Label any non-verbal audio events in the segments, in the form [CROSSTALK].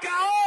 Para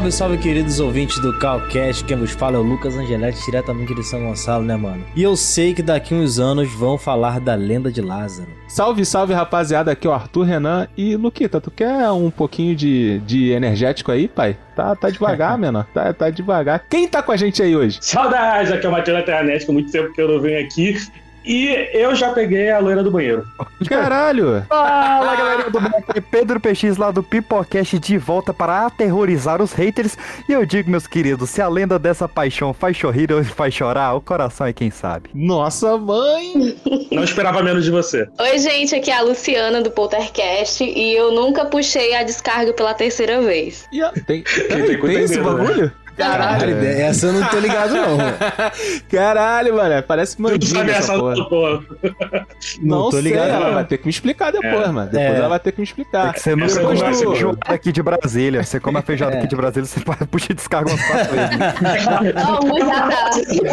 Salve, salve, queridos ouvintes do Calcast. Quem vos fala é o Lucas Angeletti, diretamente de São Gonçalo, né, mano? E eu sei que daqui uns anos vão falar da lenda de Lázaro. Salve, salve, rapaziada. Aqui é o Arthur Renan. E, Luquita, tu quer um pouquinho de, de energético aí, pai? Tá, tá devagar, [LAUGHS] menor. Tá, tá devagar. Quem tá com a gente aí hoje? Saudades, aqui é o Matheus da muito tempo que eu não venho aqui. E eu já peguei a loira do banheiro. Caralho! Fala galerinha do Black, [LAUGHS] Pedro PX lá do Pipocast de volta para aterrorizar os haters. E eu digo, meus queridos, se a lenda dessa paixão faz sorrir ou faz chorar, o coração é quem sabe. Nossa, mãe! [LAUGHS] Não esperava menos de você. Oi, gente, aqui é a Luciana do Poltercast e eu nunca puxei a descarga pela terceira vez. E a- Tem, tem tem, coisa esse dentro, né? Caralho, essa eu não tô ligado, não. [LAUGHS] Caralho, mano. Parece não mandinga essa porra. porra. Não, tô sei, ligado, ela não. vai ter que me explicar depois, É. mano. Depois É. ela vai ter que me É explicar. que você não come boa. feijoada aqui de Brasília. Você come a feijoada É. aqui de Brasília, você pode- puxa e descarga umas quatro vezes.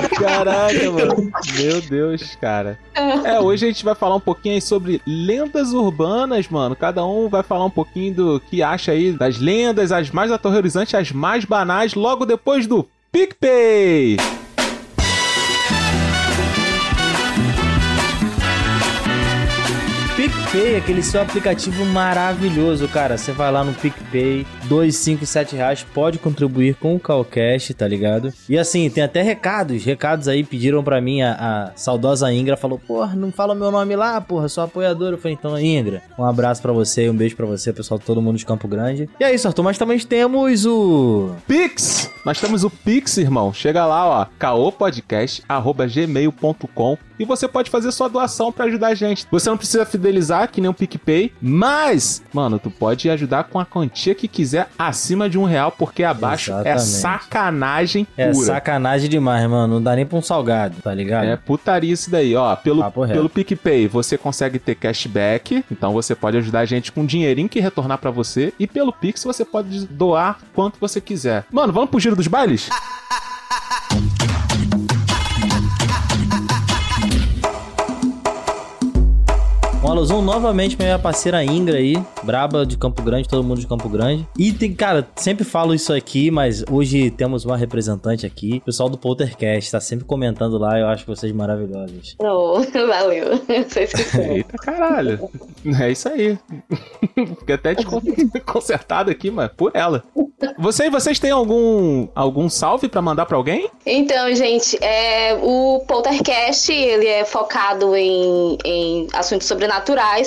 [LAUGHS] Caraca, mano. Meu Deus, cara. É, hoje a gente vai falar um pouquinho aí sobre lendas urbanas, mano. Cada um vai falar um pouquinho do que acha aí das lendas, as mais aterrorizantes, as mais banais, logo depois do PicPay. PicPay, aquele seu aplicativo maravilhoso, cara. Você vai lá no PicPay, 2, 5 e 7 reais, pode contribuir com o Calcast, tá ligado? E assim, tem até recados, recados aí, pediram pra mim, a, a saudosa Ingra falou, porra, não fala meu nome lá, porra, sou apoiador. Eu falei, então, Ingra, um abraço pra você e um beijo pra você, pessoal, todo mundo de Campo Grande. E é isso, Arthur, mas também temos o... Pix! Nós temos o Pix, irmão. Chega lá, ó, caopodcast@gmail.com e você pode fazer sua doação pra ajudar a gente. Você não precisa fidelizar que nem o PicPay, mas, mano, tu pode ajudar com a quantia que quiser acima de um real, porque abaixo é Exatamente. sacanagem É pura. sacanagem demais, mano, não dá nem pra um salgado, tá ligado? É putaria isso daí, ó. Pelo, pelo PicPay você consegue ter cashback, então você pode ajudar a gente com um dinheirinho que retornar pra você. E pelo Pix você pode doar quanto você quiser. Mano, vamos pro giro dos bailes? [LAUGHS] Um alusão novamente pra minha parceira Ingra aí, braba de Campo Grande, todo mundo de Campo Grande. E tem, cara, sempre falo isso aqui, mas hoje temos uma representante aqui, o pessoal do Poltercast, tá sempre comentando lá, eu acho vocês maravilhosos. Oh, [LAUGHS] valeu. Vocês que são. Eita caralho. É isso aí. Fiquei até desconcertado [LAUGHS] aqui, mas por ela. Você e vocês têm algum algum salve pra mandar pra alguém? Então, gente, é, o Poltercast, ele é focado em, em assuntos sobrenaturais,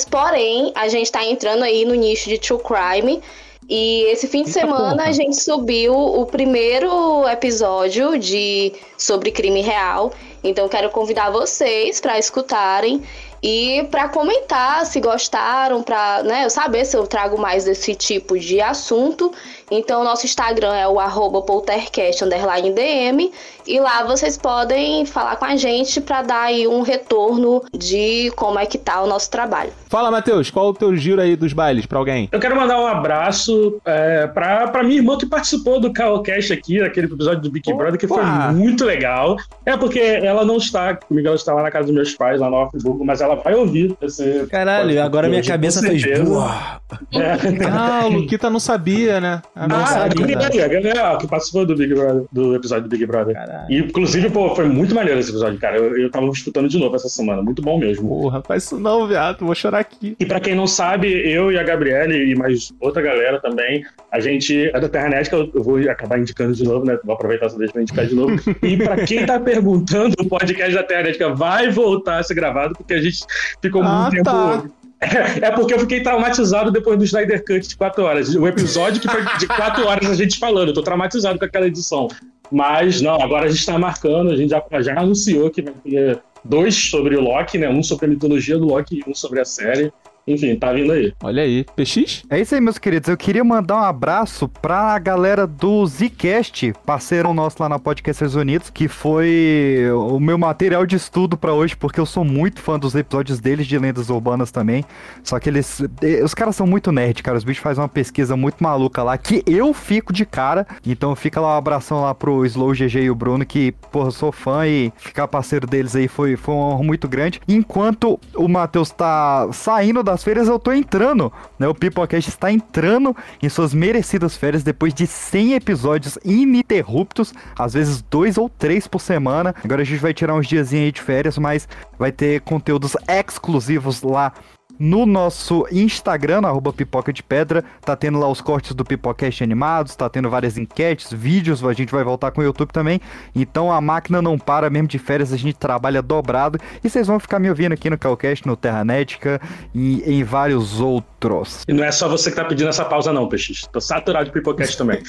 porém, a gente tá entrando aí no nicho de true crime. E esse fim de Eita semana porra. a gente subiu o primeiro episódio de sobre crime real. Então quero convidar vocês para escutarem e para comentar se gostaram, para né, eu saber se eu trago mais desse tipo de assunto. Então nosso Instagram é o arroba poltercast underline DM e lá vocês podem falar com a gente para dar aí um retorno de como é que tá o nosso trabalho. Fala, Matheus, qual o teu giro aí dos bailes pra alguém? Eu quero mandar um abraço é, pra, pra minha irmã que participou do Caocast aqui, daquele episódio do Big Brother, que foi muito legal. É porque ela não está comigo, ela está lá na casa dos meus pais, lá no Offburgo, mas ela vai ouvir esse. Caralho, agora minha cabeça fez... Buah. É. Ah, o Luquita não sabia, né? Ah, Ah, sabia. a Gabriela, a Gabriela, que participou do Big Brother, do episódio do Big Brother. Caralho. E, inclusive, pô, foi muito maneiro esse episódio, cara. Eu, eu tava escutando de novo essa semana, muito bom mesmo. Porra, faz isso não, viado. Vou chorar aqui. E pra quem não sabe, eu e a Gabriele e mais outra galera também, a gente é da Terranet, que eu vou acabar indicando de novo, né? Vou aproveitar essa vez pra indicar de novo. [LAUGHS] E pra quem tá perguntando, o podcast da Terranet vai voltar a ser gravado, porque a gente ficou Ah, muito tempo. tá. É, é porque eu fiquei traumatizado depois do Snyder Cut de 4 horas. O episódio que foi de 4 horas a gente falando. Eu tô traumatizado com aquela edição. Mas não, agora a gente tá marcando, a gente já, já anunciou que vai ter dois sobre o Loki, né? Um sobre a mitologia do Loki e um sobre a série. Enfim, tá vindo aí. Olha aí. PX? É isso aí, meus queridos. Eu queria mandar um abraço pra galera do Zcast, parceiro nosso lá na Podcasters Unidos, que foi o meu material de estudo pra hoje, porque eu sou muito fã dos episódios deles de Lendas Urbanas também. Só que eles. eh, Os caras são muito nerd, cara. Os bichos fazem uma pesquisa muito maluca lá, que eu fico de cara. Então fica lá um abração lá pro Slow GG e o Bruno, que, porra, eu sou fã e ficar parceiro deles aí foi, foi uma honra muito grande. Enquanto o Matheus tá saindo das férias, eu tô entrando, né? O Pipocast está entrando em suas merecidas férias depois de 100 episódios ininterruptos, às vezes dois ou três por semana. Agora a gente vai tirar uns diazinhos aí de férias, mas vai ter conteúdos exclusivos lá no nosso Instagram, arroba Pipoca de Pedra, tá tendo lá os cortes do Pipocast animados, tá tendo várias enquetes, vídeos, a gente vai voltar com o YouTube também. Então a máquina não para, mesmo de férias a gente trabalha dobrado e vocês vão ficar me ouvindo aqui no Calcast, no Terranética e em vários outros. E não é só você que tá pedindo essa pausa, não, PX. Tô saturado de pipocast também.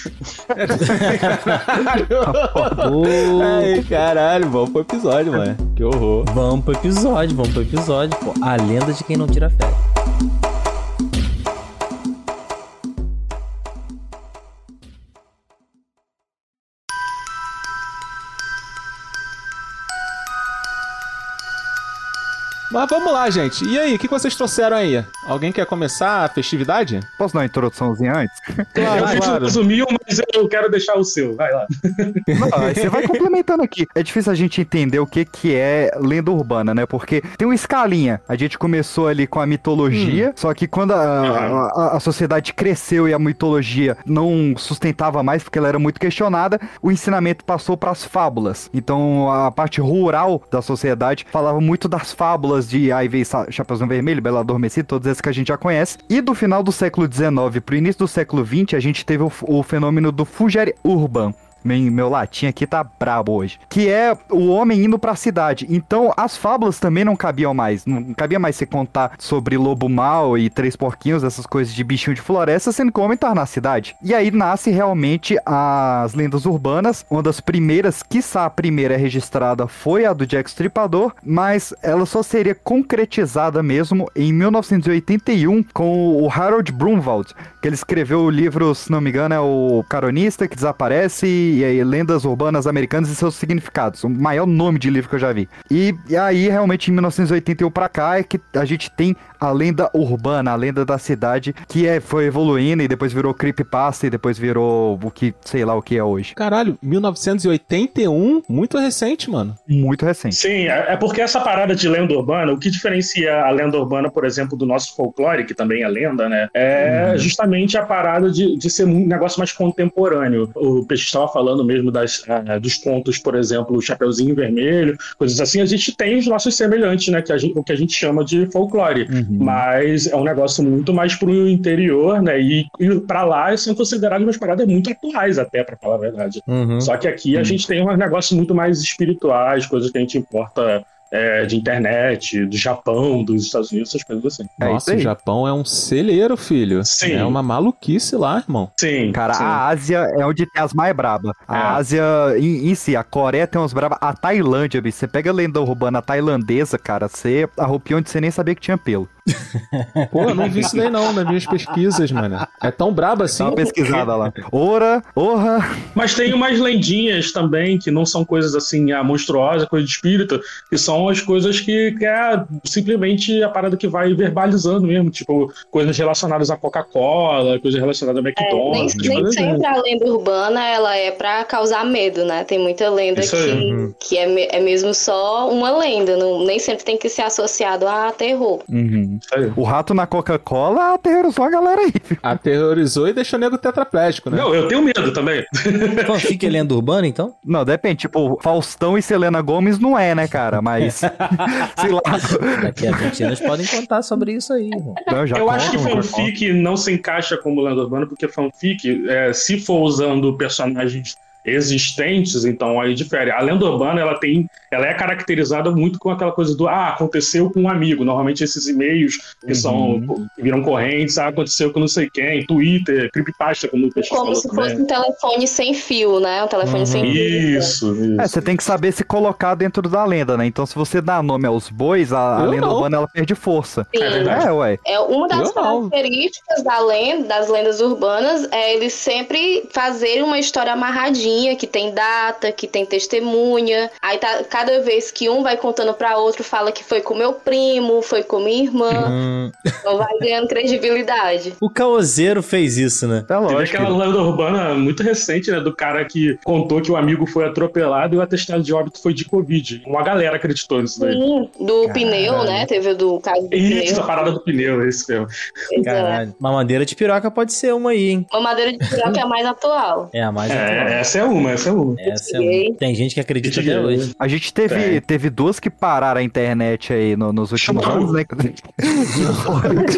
Ô, Ai, caralho, vamos pro episódio, mano. Que horror. Vamos pro episódio, vamos pro episódio, pô. A lenda de quem não tira férias. day. Mas vamos lá, gente. E aí, o que vocês trouxeram aí? Alguém quer começar a festividade? Posso dar uma introduçãozinha antes? [LAUGHS] Claro, eu fiz o claro. resumiu, mas eu quero deixar o seu. Vai lá. [LAUGHS] Não, aí você vai complementando aqui. É difícil a gente entender o que, que é lenda urbana, né? Porque tem uma escalinha. A gente começou ali com a mitologia, só que quando a, a- a sociedade cresceu e a mitologia não sustentava mais, porque ela era muito questionada, o ensinamento passou para as fábulas. Então a parte rural da sociedade falava muito das fábulas de Sa- Chapeuzinho Vermelho, Bela Adormecida, todas essas que a gente já conhece. E do final do século XIX pro início do século XX, a gente teve o, o fenômeno do Fugere Urban. Meu, meu latim aqui tá brabo hoje. Que é o homem indo pra cidade. Então, as fábulas também não cabiam mais. Não cabia mais você contar sobre lobo mau e três porquinhos, essas coisas de bichinho de floresta, sendo que o homem tá na cidade. E aí nasce realmente as lendas urbanas. Uma das primeiras, quiçá a primeira registrada, foi a do Jack Stripador, mas ela só seria concretizada mesmo em 1981 com o Harold Brunwald, que ele escreveu o livro, se não me engano, é o Caronista que Desaparece e aí Lendas Urbanas Americanas e seus Significados. O maior nome de livro que eu já vi. E, e aí, realmente, em 1981 pra cá, é que a gente tem a lenda urbana, a lenda da cidade, que é, foi evoluindo e depois virou creepypasta e depois virou o que, sei lá o que é hoje. Caralho, 1981? Muito recente, mano. Muito recente. Sim, é é porque essa parada de lenda urbana, o que diferencia a lenda urbana, por exemplo, do nosso folclore, que também é lenda, né? É justamente a parada de, de ser um negócio mais contemporâneo. O Peixe estava falando mesmo das, ah, dos contos, por exemplo, o Chapeuzinho Vermelho, coisas assim. A gente tem os nossos semelhantes, né? Que a gente, o que a gente chama de folclore. Uhum. Mas é um negócio muito mais pro interior, né? E, e para lá são consideradas umas paradas muito atuais, até, para falar a verdade. Uhum. Só que aqui a gente tem um negócio muito mais espirituais, coisas que a gente importa é, de internet, do Japão, dos Estados Unidos, essas coisas assim. É isso Nossa, o. Japão é um celeiro, filho. Sim. É uma maluquice lá, irmão. Sim. Cara, sim. a Ásia é onde tem as mais brabas. A É. Ásia em, em si, a Coreia tem umas brabas. A Tailândia, bicho, você pega a lenda urbana tailandesa, cara, você arrupiou onde você nem sabia que tinha pelo. Pô, eu não vi isso daí não nas minhas pesquisas, mano. É tão brabo assim? Dá uma pesquisada lá. Ora, orra. Mas tem umas lendinhas também que não são coisas assim, a monstruosa, coisa de espírito, que são as coisas que, que é simplesmente a parada que vai verbalizando mesmo, tipo, coisas relacionadas à Coca-Cola, coisas relacionadas a É, nem, McDonald's. nem coisas assim. sempre a lenda urbana ela é pra causar medo, né? Tem muita lenda Isso aí. que, que é, é mesmo só uma lenda, não, nem sempre tem que ser associado a terror. Isso aí. O rato na Coca-Cola aterrorizou a galera aí. viu? Aterrorizou e deixou o nego tetraplégico, né? Não, eu tenho medo também. [LAUGHS] Fanfic é lenda urbana, então? Não, depende. Tipo, Faustão e Selena Gomes não é, né, cara? Mas. [LAUGHS] sei lá. Daqui a 20 anos podem contar sobre isso aí. Não, já eu acho que fanfic não se encaixa como lenda urbana, porque fanfic, é, se for usando personagens existentes, então aí difere. A lenda urbana ela tem ela é caracterizada muito com aquela coisa do ah, aconteceu com um amigo. Normalmente esses e-mails que são Uhum. que viram correntes, ah, aconteceu com não sei quem, Twitter, creepypasta, como o Peixe Como falou se também. fosse um telefone sem fio, né? Um telefone Uhum. sem fio. Isso, isso. É, você tem que saber se colocar dentro da lenda, né? Então, se você dá nome aos bois, a, a lenda não. urbana ela perde força. Sim. É verdade. É, ué. É uma das Eu não. características da lenda, das lendas urbanas é eles sempre fazerem uma história amarradinha, que tem data, que tem testemunha. Aí tá, cada vez que um vai contando pra outro, fala que foi com meu primo, foi com minha irmã. Hum, Então vai ganhando credibilidade. o caoseiro fez isso, né? É Teve lógico. aquela lenda urbana muito recente, né? Do cara que contou que o amigo foi atropelado e o atestado de óbito foi de Covid. Uma galera acreditou nisso daí. Sim, do pneu, né? Teve o do caso do Isso, a pneu. parada do pneu, esse mesmo. Pois é. Caralho. Mamadeira de piroca pode ser uma aí, hein? Uma madeira de piroca é a mais atual. É a mais atual. É, essa é uma, essa é uma. Essa é uma. Tem gente que acredita até hoje. A gente teve, Tem. teve duas que pararam a internet aí no- nos últimos Chama anos, né? [LAUGHS]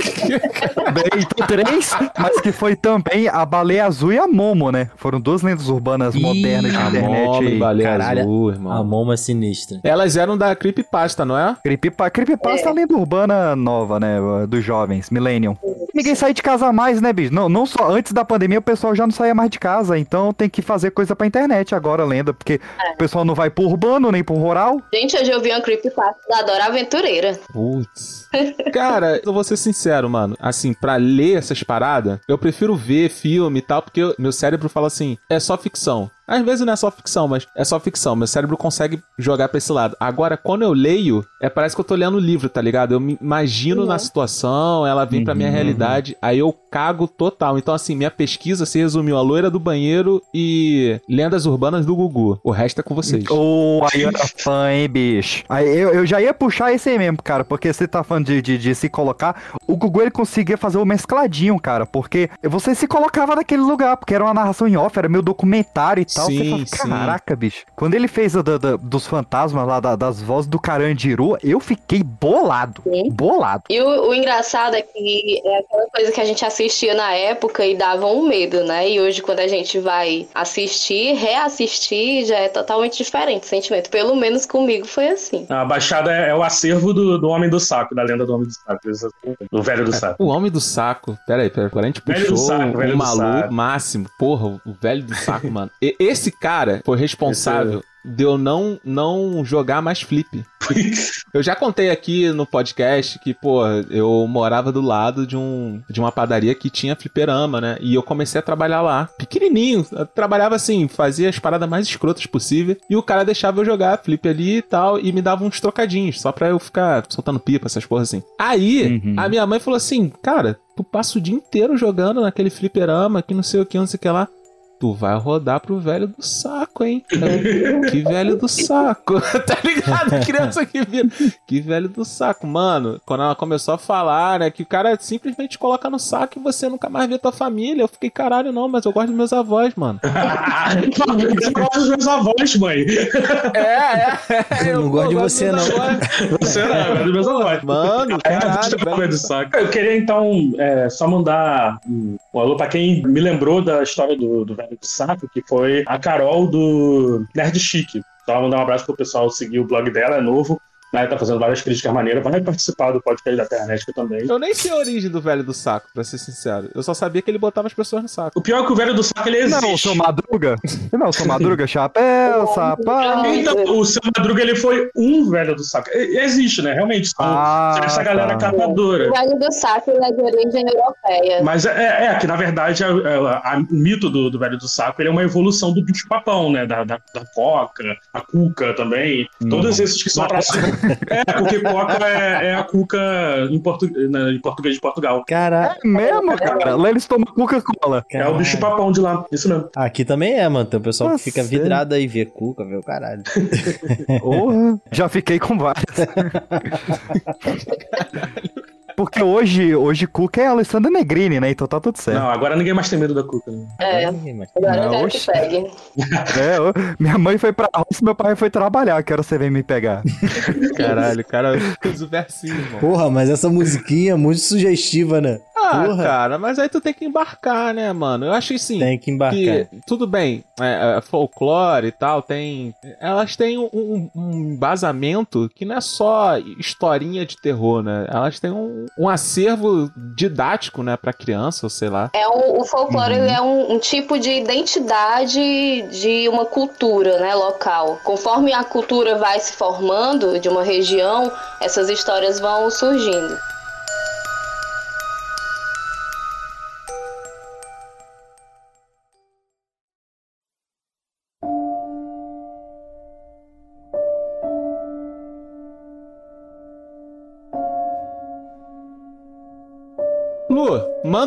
Bem, então, três, mas que foi também a Baleia Azul e a Momo, né? Foram duas lendas urbanas Ih, modernas de a internet Momo e aí. Baleia Caralho, Azul, A irmão. Momo é sinistra. Elas eram da Creepypasta, não é? Creepypa- Creepypasta é a lenda urbana nova, né? Dos jovens, Millennium. Ninguém sai de casa mais, né, bicho? Não, não só antes da pandemia o pessoal já não saía mais de casa, então tem que fazer coisa pra internet agora, lenda, porque o pessoal não vai pro urbano nem pro rural. Gente, hoje eu vi uma creepypasta da Dora Aventureira. Putz. Cara, eu vou ser sincero, mano. Assim, pra ler essas paradas, eu prefiro ver filme e tal, porque eu- meu cérebro fala assim, é só ficção. Às vezes não é só ficção, mas é só ficção. Meu cérebro consegue jogar pra esse lado. Agora, quando eu leio, é parece que eu tô lendo o livro, tá ligado? Eu me imagino Uhum. na situação, ela vem pra minha Uhum. realidade, aí eu cago total. Então, assim, minha pesquisa se resumiu a loira do banheiro e lendas urbanas do Gugu. O resto é com vocês. Ô, aí era fã, hein, bicho? Aí eu, eu já ia puxar esse aí mesmo, cara, porque você tá falando de, de, de se colocar. O Gugu ele conseguia fazer o mescladinho, cara, porque você se colocava naquele lugar, porque era uma narração em off, era meio documentário e tal. Sim, você fala, sim. caraca, bicho. Quando ele fez da- da- dos fantasmas lá, da- das vozes do Carandiru, eu fiquei bolado. Sim. Bolado. E o, o engraçado é que é aquela coisa que a gente assistia na época e dava um medo, né? E hoje, quando a gente vai assistir, reassistir, já é totalmente diferente o sentimento. Pelo menos comigo foi assim. A Baixada é, é o acervo do, do Homem do Saco, da lenda do Homem do Saco. Do velho do saco. O homem do saco. Pera aí, pera aí. Agora a gente Velho puxou saco, o maluco saco. máximo. Porra, o velho do saco, [LAUGHS] mano. E- esse cara foi responsável de eu não, não jogar mais flip. Eu já contei aqui no podcast que, pô, eu morava do lado de, um, de uma padaria que tinha fliperama, né? E eu comecei a trabalhar lá. Pequenininho. Eu trabalhava assim, fazia as paradas mais escrotas possível. E o cara deixava eu jogar flip ali e tal. E me dava uns trocadinhos, só pra eu ficar soltando pipa, essas porras assim. Aí, Uhum. a minha mãe falou assim: Cara, tu passa o dia inteiro jogando naquele fliperama, que não sei o que, não sei o que lá. Tu vai rodar pro velho do saco, hein? Eu, [LAUGHS] que velho do saco, [LAUGHS] tá ligado? Criança que vira. Que velho do saco, mano. Quando ela começou a falar, né, que o cara simplesmente coloca no saco e você nunca mais vê tua família. Eu fiquei, caralho, não, mas eu gosto dos meus avós, mano. [LAUGHS] Você gosta dos meus avós, mãe. É, é. Eu não gosto de você, não. Você não, eu gosto dos meus avós. Mano, É, caralho, velho velho do saco. Eu queria então é, só mandar um, um alô pra quem me lembrou da história do, do velho do saco, que foi a Carol do Nerd Chique. Só mandar um abraço pro pessoal seguir o blog dela, é novo. Né, tá fazendo várias críticas maneiras, vai participar do podcast da Terra também. Eu nem sei a origem do velho do saco, pra ser sincero. Eu só sabia que ele botava as pessoas no saco. O pior é que o velho do saco ele existe. [LAUGHS] Não, o seu Madruga. Não, o seu Madruga, chapéu, [LAUGHS] sapato. Então, o seu Madruga ele foi um velho do saco. Existe, né? Realmente. São, Ah, essa galera tá. catadora. O velho do saco ele é de origem europeia. Mas é, é que, na verdade, a- a- a- o mito do, do velho do saco ele é uma evolução do bicho-papão, né? Da, da, da coca, a cuca também. Todos esses que são pra [LAUGHS] É, porque coca é, é a cuca em, portu... em português de Portugal. Caraca. É mesmo, cara? Lá eles tomam Coca-Cola. É o bicho-papão de lá. Isso mesmo. Aqui também é, mano. Tem o pessoal que Nossa, fica sério? vidrado aí, vê cuca, vê o caralho. Porra, já fiquei com várias. [LAUGHS] Porque hoje, hoje Cuca é Alessandra Negrini, né? Então tá tudo certo. Não, agora ninguém mais tem medo da cuca. né? É. Ninguém mais- Agora eu Não, oxe. que pegue. É, ô, minha mãe foi pra roça, meu pai foi trabalhar. Quero você vir me pegar. Caralho, cara fez o versinho, irmão. Porra, mas essa musiquinha é muito sugestiva, né? Ah, Porra. cara, mas aí tu tem que embarcar, né, mano? Eu acho assim. Tem que embarcar. que tudo bem, é, é, folclore e tal, tem. Elas têm um, um- um embasamento que não é só historinha de terror, né? Elas têm um, um acervo didático, né, pra criança, ou sei lá. É um- o folclore ele é um, um tipo de identidade de uma cultura né, local. Conforme a cultura vai se formando de uma região, essas histórias vão surgindo.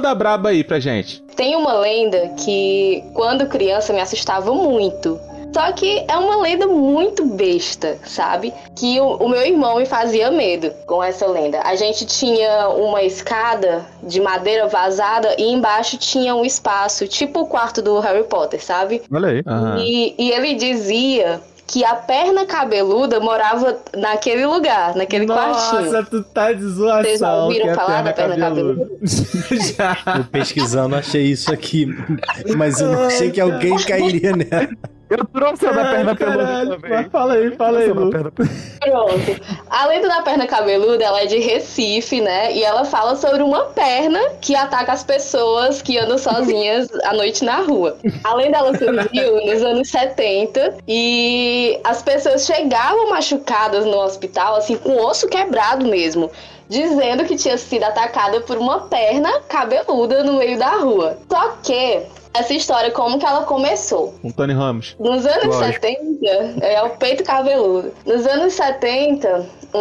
Manda a braba aí pra gente. Tem uma lenda que, quando criança, me assustava muito. Só que é uma lenda muito besta, sabe? Que o, o meu irmão me fazia medo com essa lenda. A gente tinha uma escada de madeira vazada e embaixo tinha um espaço, tipo o quarto do Harry Potter, sabe? Olha aí. Aham. E, e ele dizia que a perna cabeluda morava naquele lugar, naquele quartinho. tu tá de zoação. Vocês já ouviram falar da perna cabeluda. Já. Eu pesquisando, achei isso aqui. [LAUGHS] Mas eu não achei que alguém cairia nela. Eu trouxe a da perna também. mas Fala aí, fala aí, Lu. perna. Pronto. A lenda da perna cabeluda, ela é de Recife, né? E ela fala sobre uma perna que ataca as pessoas que andam sozinhas à noite na rua. A lenda ela surgiu [LAUGHS] nos anos 70 e as pessoas chegavam machucadas no hospital, assim, com osso quebrado mesmo. Dizendo que tinha sido atacada por uma perna cabeluda no meio da rua. Só que essa história, como que ela começou? Com Tony Ramos. Nos anos Lógico. 70, é o peito cabeludo. Nos anos 70, um,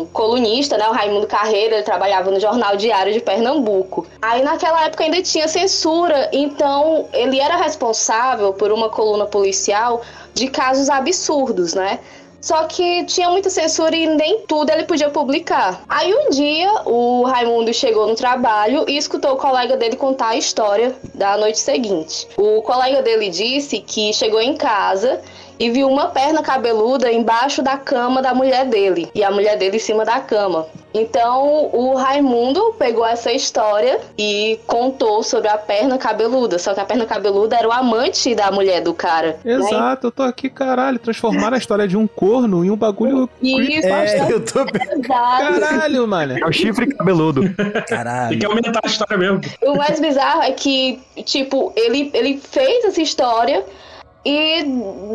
um colunista, né, o Raimundo Carreira, ele trabalhava no Jornal Diário de Pernambuco. Aí naquela época ainda tinha censura, então ele era responsável por uma coluna policial de casos absurdos, né? Só que tinha muita censura e nem tudo ele podia publicar. Aí um dia o Raimundo chegou no trabalho e escutou o colega dele contar a história da noite seguinte. O colega dele disse que chegou em casa e viu uma perna cabeluda embaixo da cama da mulher dele e a mulher dele em cima da cama. Então o Raimundo pegou essa história e contou sobre a perna cabeluda. Só que a perna cabeluda era o amante da mulher do cara. né? Exato, eu tô aqui, caralho. Transformaram a história de um corno em um bagulho. Isso, É, eu tô. exato. Caralho, mano. É o chifre cabeludo. Tem Caralho. que aumentar a história mesmo. O mais bizarro é que, tipo, ele, ele fez essa história e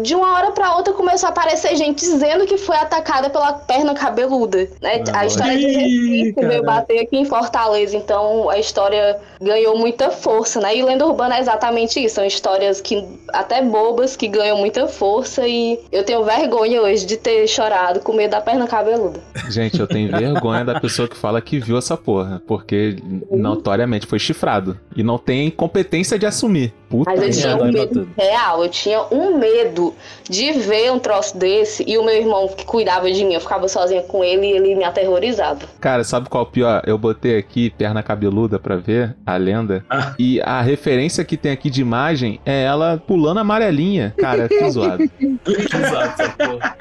de uma hora pra outra começou a aparecer gente dizendo que foi atacada pela perna cabeluda, né? Ah, a história de Ih, Recife veio bater aqui em Fortaleza, então a história ganhou muita força, né? E lenda urbana é exatamente isso, são histórias que até bobas que ganham muita força e eu tenho vergonha hoje de ter chorado com medo da perna cabeluda. Gente, eu tenho vergonha da pessoa que fala que viu essa porra. Porque notoriamente foi chifrado. E não tem competência de assumir. Puta Mas eu tinha um medo real, eu tinha um medo de ver um troço desse e o meu irmão que cuidava de mim, eu ficava sozinha com ele e ele me aterrorizava. Cara, sabe qual é o pior? Eu botei aqui perna cabeluda pra ver a lenda. Ah. E a referência que tem aqui de imagem é ela pulando amarelinha. Cara, que zoado. [LAUGHS] Exato, essa porra.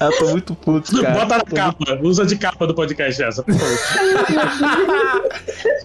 Eu tô muito puto, cara. Bota na Tô capa. Usa de capa do podcast essa, por favor.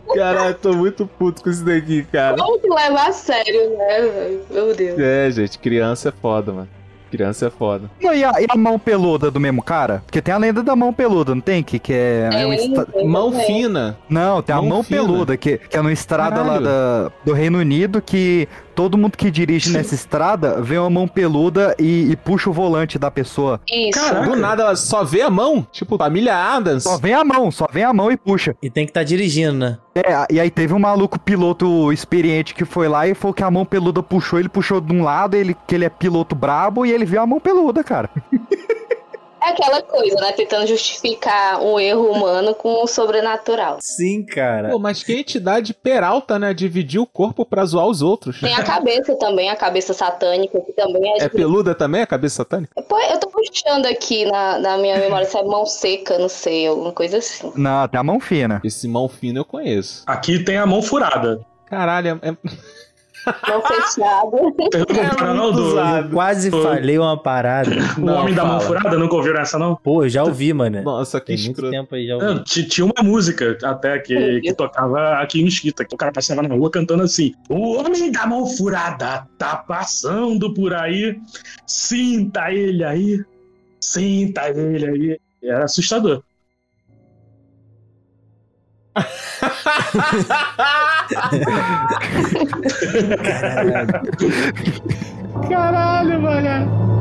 muito- Cara, eu tô muito puto com isso daqui, cara. Como que leva a sério, né? velho? Meu Deus. É, gente, criança é foda, mano. Criança é foda. E, a, e a mão peluda do mesmo cara? Porque tem a lenda da mão peluda, não tem? Que, que é, é tem Mão fina. Não, tem a Mão mão fina. peluda, que, que é numa estrada lá Caralho. da- do Reino Unido, que todo mundo que dirige nessa estrada vê uma mão peluda e, e puxa o volante da pessoa. Isso. Caraca. Do nada ela só vê a mão. Tipo, família Adams. Só vem a mão, só vem a mão e puxa. E tem que estar dirigindo, né? É, e aí teve um maluco piloto experiente que foi lá e falou que a mão peluda puxou, ele puxou de um lado, ele, que ele é piloto brabo e ele viu a mão peluda, cara. [LAUGHS] É aquela coisa, né? Tentando justificar um erro humano com o sobrenatural. Sim, cara. Pô, mas que entidade peralta, né? Dividir o corpo pra zoar os outros. Tem a cabeça também, a cabeça satânica, que também é. É peluda também, a cabeça satânica? Pô, eu tô puxando aqui na, na minha memória se é mão seca, não sei, alguma coisa assim. Não, tem a mão fina. Esse mão fino eu conheço. Aqui tem a mão furada. Caralho, é... [LAUGHS] Não fechado. Usado. Eu quase Foi. falei uma parada. o Não, Homem da Mão fala. Furada, nunca ouviram essa não? Pô, eu já ouvi, mano. Nossa, que Tem muito escroto. tempo aí já ouvi. Não, ti- tinha uma música até que, que tocava aqui em Mesquita, que o cara passava na rua cantando assim: O homem da mão furada tá passando por aí, sinta ele aí, sinta ele aí. Era assustador. [LAUGHS] [LAUGHS] Caralho, mano.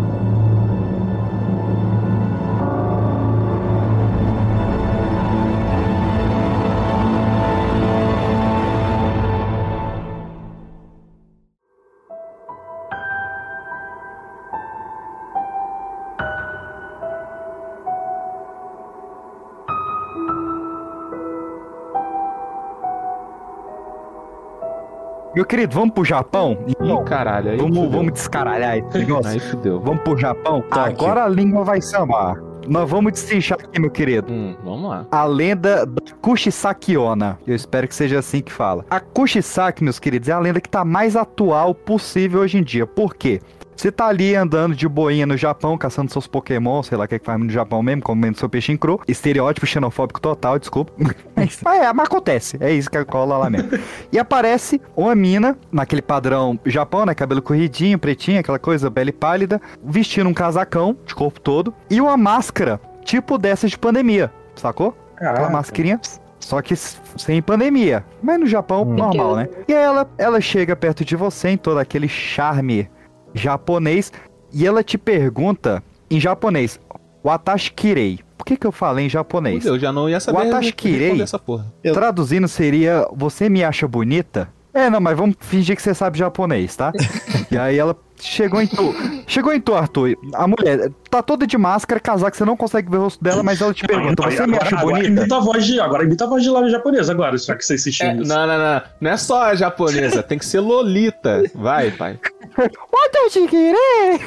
Querido, vamos pro Japão? Ih, caralho. Aí Vamos, vamos descaralhar esse negócio? Aí fudeu. Vamos pro Japão? Toque. Agora a língua vai samar. Nós vamos destrinchar aqui, meu querido. Hum, vamos lá. A lenda da Kushisakiona. Eu espero que seja assim que fala. A Kushisaki, meus queridos, é a lenda que tá mais atual possível hoje em dia. Por quê? Você tá ali andando de boinha no Japão, caçando seus Pokémon, sei lá o que é que faz no Japão mesmo, comendo seu peixinho cru. Estereótipo xenofóbico total, desculpa. [LAUGHS] Mas, é, mas acontece. É isso que cola lá mesmo. [LAUGHS] E aparece uma mina, naquele padrão Japão, né? Cabelo corridinho, pretinho, aquela coisa, pele pálida, vestindo um casacão de corpo todo e uma máscara, tipo dessa de pandemia, sacou? Aquela Caraca. mascarinha. Só que sem pandemia. Mas no Japão, Hum. normal, né? E aí ela, ela chega perto de você em todo aquele charme japonês e ela te pergunta em japonês, Watashi kirei. Por que que eu falei em japonês? Fudeu, já não ia saber Watashi kirei. responder essa porra. Eu- Traduzindo seria, você me acha bonita? É, não, mas vamos fingir que você sabe japonês, tá? [LAUGHS] e aí ela chegou em tu. Chegou em tu, Arthur. A mulher tá toda de máscara, casaco, você não consegue ver o rosto dela, mas ela te pergunta, Não, você me acha agora bonita? Imita a voz de, agora imita a voz de lábio japonesa agora, já que você insistiu É, nisso. não, não, não. Não é só a japonesa, tem que ser Lolita. Vai, pai. Watashi kirei!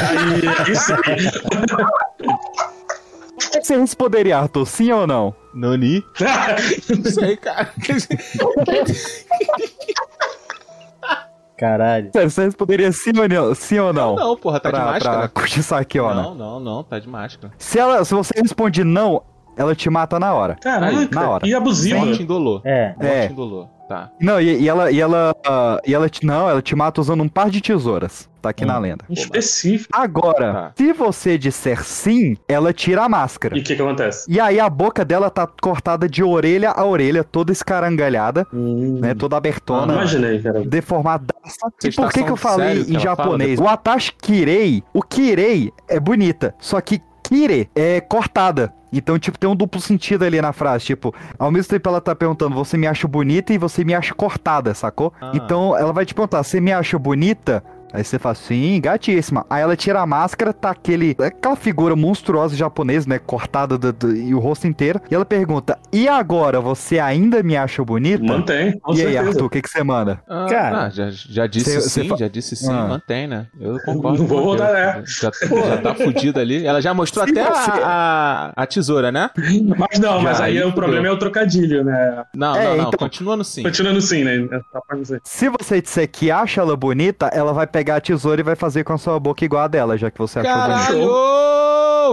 Aí, aí sim. O que você responderia, Arthur? Sim ou não? Nani? Não sei, cara. Caralho. Sério, você responderia sim ou não? Sim ou não? Não, porra, tá de pra, máscara. pra Kushisakiona. Não, não, não, tá de máscara. Se, ela, se você responde não, ela te mata na hora. Caraca, na hora. e abusiva. Morte indolor. É. É. Morte indolor. Tá. Não, e, e ela, e ela, ah, e ela te, não, ela te mata usando um par de tesouras. Tá aqui Hum. na lenda. Específico. Agora, Tá. se você disser sim, ela tira a máscara. E o que que acontece? E aí a boca dela tá cortada de orelha a orelha, toda escarangalhada, Hum, né? Toda ah, abertona. imaginei, cara. Deformadaça. E por que que eu falei em japonês? fala O Atashi Kirei, o Kirei é bonita, só que Kire é cortada. Então, tipo, tem um duplo sentido ali na frase. Tipo, ao mesmo tempo ela tá perguntando, você me acha bonita e você me acha cortada, sacou? Ah. Então, ela vai te perguntar, você me acha bonita? Aí você fala, sim, gatíssima. Aí ela tira a máscara, tá aquele, aquela figura monstruosa japonesa, né? Cortada do- do- e o rosto inteiro. E ela pergunta, e agora, você ainda me acha bonita? Mantém, com e aí, certeza. Arthur, o que, que você manda? Ah, Cara. ah, já, já disse Cê- cê sim, fa- já disse sim, Ah. mantém, né? Eu concordo. Não vou voltar, né? Já, já tá fudido ali. Ela já mostrou [LAUGHS] Se até a, você- a, a tesoura, né? Mas não, mas aí aí o problema é o trocadilho, né? Não, É, não, não. então- Continua no sim. Continua no sim, né? Pra dizer. Se você disser que acha ela bonita, ela vai pegar a tesoura e vai fazer com a sua boca igual a dela, já que você achou. Caralho!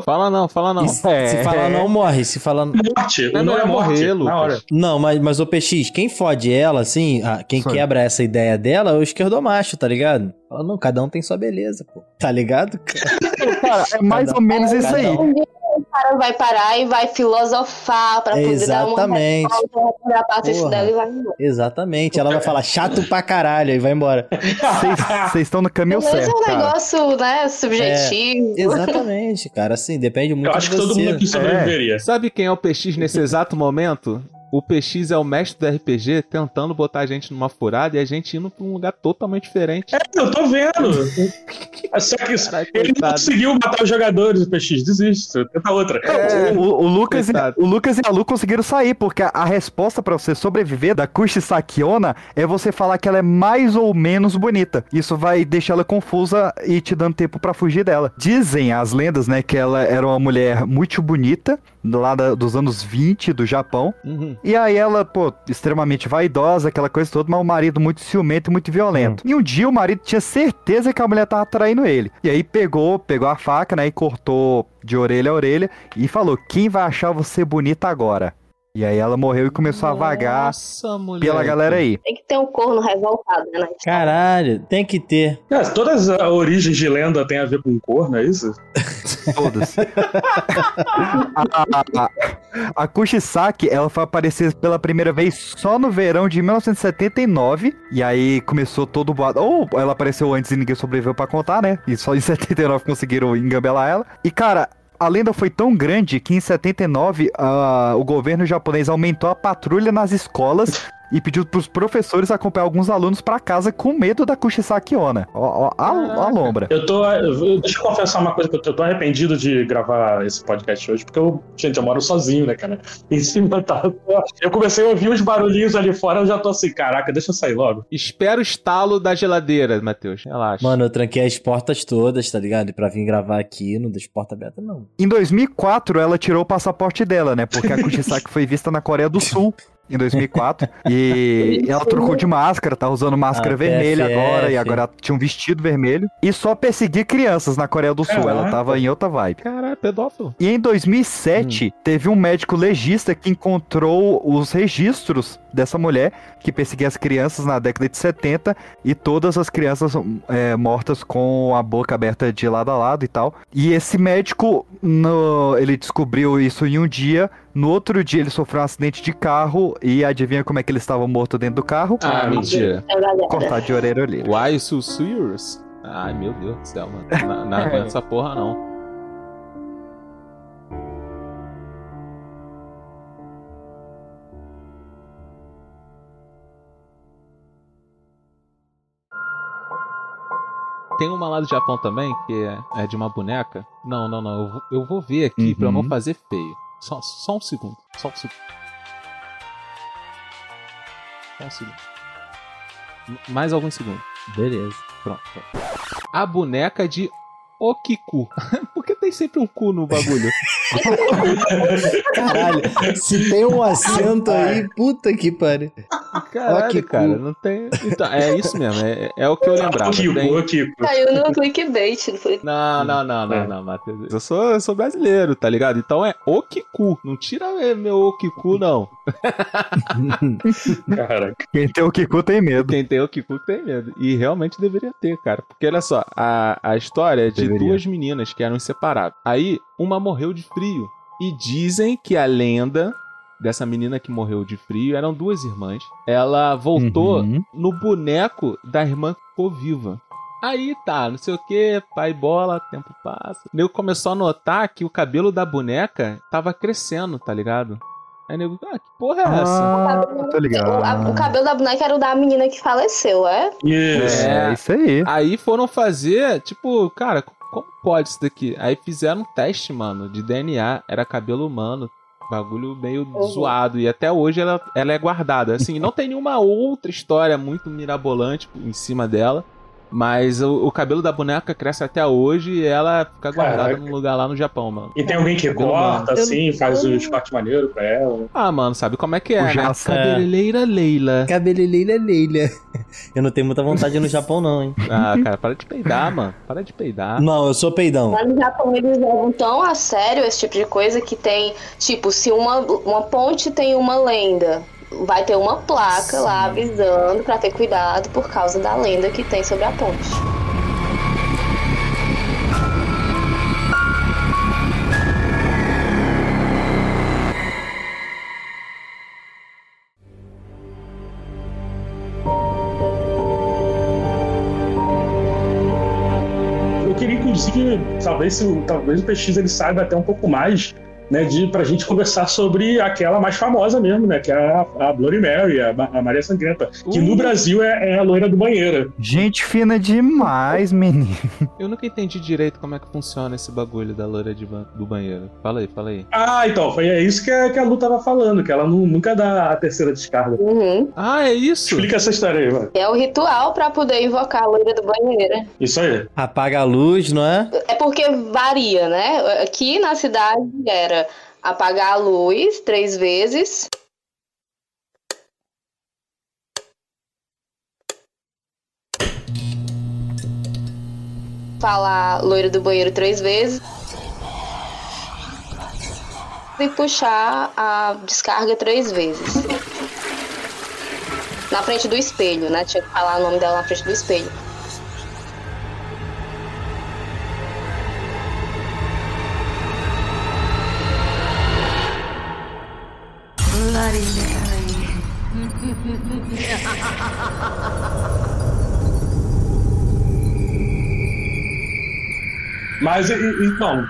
Fala não, fala não. E É. Se falar não, morre. Se falar Morte, Não, não, não é é morte. morrer, na Lucas. hora. Não, mas, mas o PX, quem fode ela, assim, quem eu. quebra essa ideia dela é o esquerdomacho, tá ligado? Fala, não, cada um tem sua beleza, pô. Tá ligado? Cara, é mais Cada- ou menos isso cada aí. um. Um cara vai parar e vai filosofar pra poder dar uma Exatamente. resposta dela e vai embora. Exatamente. Ela vai falar chato pra caralho e vai embora. [LAUGHS] Vocês estão no caminho é certo, um cara. negócio, né, subjetivo. Exatamente, cara. Assim, depende muito Eu acho de que todo você. mundo aqui sobreviveria. Sabe quem é o PX nesse exato momento? O PX é o mestre do RPG tentando botar a gente numa furada e a gente indo pra um lugar totalmente diferente. É, eu tô vendo. [LAUGHS] Só que Caralho, ele não coitado. conseguiu matar os jogadores do PX. Desiste, tenta outra. É. O, o Lucas e, o Lucas e a Lu conseguiram sair, porque a, a resposta pra você sobreviver da Kushi Sakiona é você falar que ela é mais ou menos bonita. Isso vai deixar ela confusa e te dando tempo pra fugir dela. Dizem as lendas, né, que ela era uma mulher muito bonita, lá da- dos anos 20 do Japão. Uhum. E aí ela, pô, extremamente vaidosa, aquela coisa toda, mas o marido muito ciumento e muito violento. E um dia o marido tinha certeza que a mulher tava traindo ele. E aí pegou, pegou a faca, né, e cortou de orelha a orelha e falou: "Quem vai achar você bonita agora?" E aí ela morreu e começou a vagar Nossa, mulher. pela galera aí. Tem que ter um corno revoltado, né? na história. Caralho, tem que ter. É, todas as origens de lenda têm a ver com corno, é isso? [LAUGHS] Todas. a, a, a, a Kushisaki, ela foi aparecer pela primeira vez só no verão de 1979. E aí começou todo o boato. Ou ela apareceu antes e ninguém sobreviveu pra contar, né? E só em 79 conseguiram engambelar ela. E cara. A lenda foi tão grande que em 79 ah, o governo japonês aumentou a patrulha nas escolas e pediu pros professores acompanhar alguns alunos pra casa com medo da Kushisaki Onna. Ó, ó, a, a lombra. Eu tô. eu- Deixa eu confessar uma coisa que eu tô, eu tô arrependido de gravar esse podcast hoje, porque eu, gente, eu moro sozinho, né, cara? [LAUGHS] Em cima tá. Eu comecei a ouvir uns barulhinhos ali fora, eu já tô assim, caraca, deixa eu sair logo. Espera o estalo da geladeira, Matheus. Relaxa. Mano, eu tranquei as portas todas, tá ligado? E pra vir gravar aqui, não deixo porta aberta, não. Em 2004, ela tirou o passaporte dela, né? Porque a Kushisaki [LAUGHS] foi vista na Coreia do Sul em 2004. E [LAUGHS] ela trocou de máscara, tá usando máscara Ah, vermelha PFF. agora. E agora ela tinha um vestido vermelho. E só perseguir crianças na Coreia do Sul. Ela Caraca. tava em outra vibe. Caralho, pedófilo. E em 2007, teve um médico legista que encontrou os registros dessa mulher que perseguia as crianças na década de 70 e todas as crianças é, mortas com a boca aberta de lado a lado e tal. E esse médico, no- ele descobriu isso em um dia. No outro dia, ele sofreu um acidente de carro e adivinha como é que ele estava morto dentro do carro? Ah, mentira. É. Cortado de orelha a orelha. Why so serious? Ai, meu Deus do céu, mano. Não, não aguento [LAUGHS] essa porra, não. Tem uma lá do Japão também, que é, é de uma boneca. Não, não, não. Eu vou, eu vou ver aqui pra eu não Uhum. fazer feio. Só, só um segundo. Só um segundo. Só um segundo. Mais alguns segundos. Beleza. Pronto, pronto. A boneca de Okiku. [LAUGHS] Por que tem sempre um cu no bagulho? [LAUGHS] Caralho, se tem um acento aí, puta que pariu. Caralho, cara, não tem. Então, é isso mesmo, é, é o que eu lembrava. Kiko, Tem- Kiko. Caiu no clickbait, não foi? Não, não, não, não, É. não, Matheus. Eu sou, eu sou brasileiro, tá ligado? Então é Okiku. Não tira meu Okiku, não. Caraca. Quem tem o Kiku tem medo. Quem tem Okiku tem medo. E realmente deveria ter, cara. Porque olha só, a, a história é de Deveria. duas meninas que eram inseparáveis. Aí, uma morreu de frio. E dizem que a lenda dessa menina que morreu de frio eram duas irmãs. Ela voltou Uhum. no boneco da irmã que ficou viva. Aí tá, não sei o que, pai bola, tempo passa. O nego começou a notar que o cabelo da boneca tava crescendo, tá ligado? Aí o nego, ah, que porra é essa? Ah, tô O, ligado. a- o cabelo da boneca era o da menina que faleceu, é? Isso. É, isso aí. Aí foram fazer, tipo, cara, como pode isso daqui? Aí fizeram um teste, mano, de DNA, era cabelo humano. Bagulho meio Uhum. zoado. E até hoje ela, ela é guardada. Assim, não tem nenhuma outra história muito mirabolante em cima dela. Mas o, o cabelo da boneca cresce até hoje e ela fica guardada Caraca. num lugar lá no Japão, mano. E tem alguém que corta, assim, faz os cortes maneiros pra ela. Ah, mano, sabe como é que é, O né? Jaça. Cabeleleira Leila. Cabeleleila Leila. [LAUGHS] Eu não tenho muita vontade no Japão, não, hein? Ah, cara, para de peidar, mano. Para de peidar. Não, eu sou peidão. Lá no Japão eles levam tão a sério esse tipo de coisa que tem, tipo, se uma, uma ponte tem uma lenda, vai ter uma placa lá avisando pra ter cuidado por causa da lenda que tem sobre a ponte. Eu queria, inclusive, talvez, talvez o PX ele saiba até um pouco mais, né, de, pra gente conversar sobre aquela mais famosa mesmo, né, que é a, a Bloody Mary, a, a Maria Sangrenta, que Uh. no Brasil é, é a loira do banheiro. Gente fina demais, menino. Eu nunca entendi direito como é que funciona esse bagulho da loira de ba- do banheiro. Fala aí, fala aí. Ah, então, foi é isso que a, que a Lu tava falando, que ela nu- nunca dá a terceira descarga. Uhum. Ah, é isso? Explica essa história aí, mano. É o ritual pra poder invocar a loira do banheiro. Isso aí. Apaga a luz, não é? É porque varia, né? Aqui na cidade era apagar a luz três vezes. Falar loira do banheiro três vezes. E puxar a descarga três vezes. Na frente do espelho, né? Tinha que falar o nome dela na frente do espelho. Mas, então,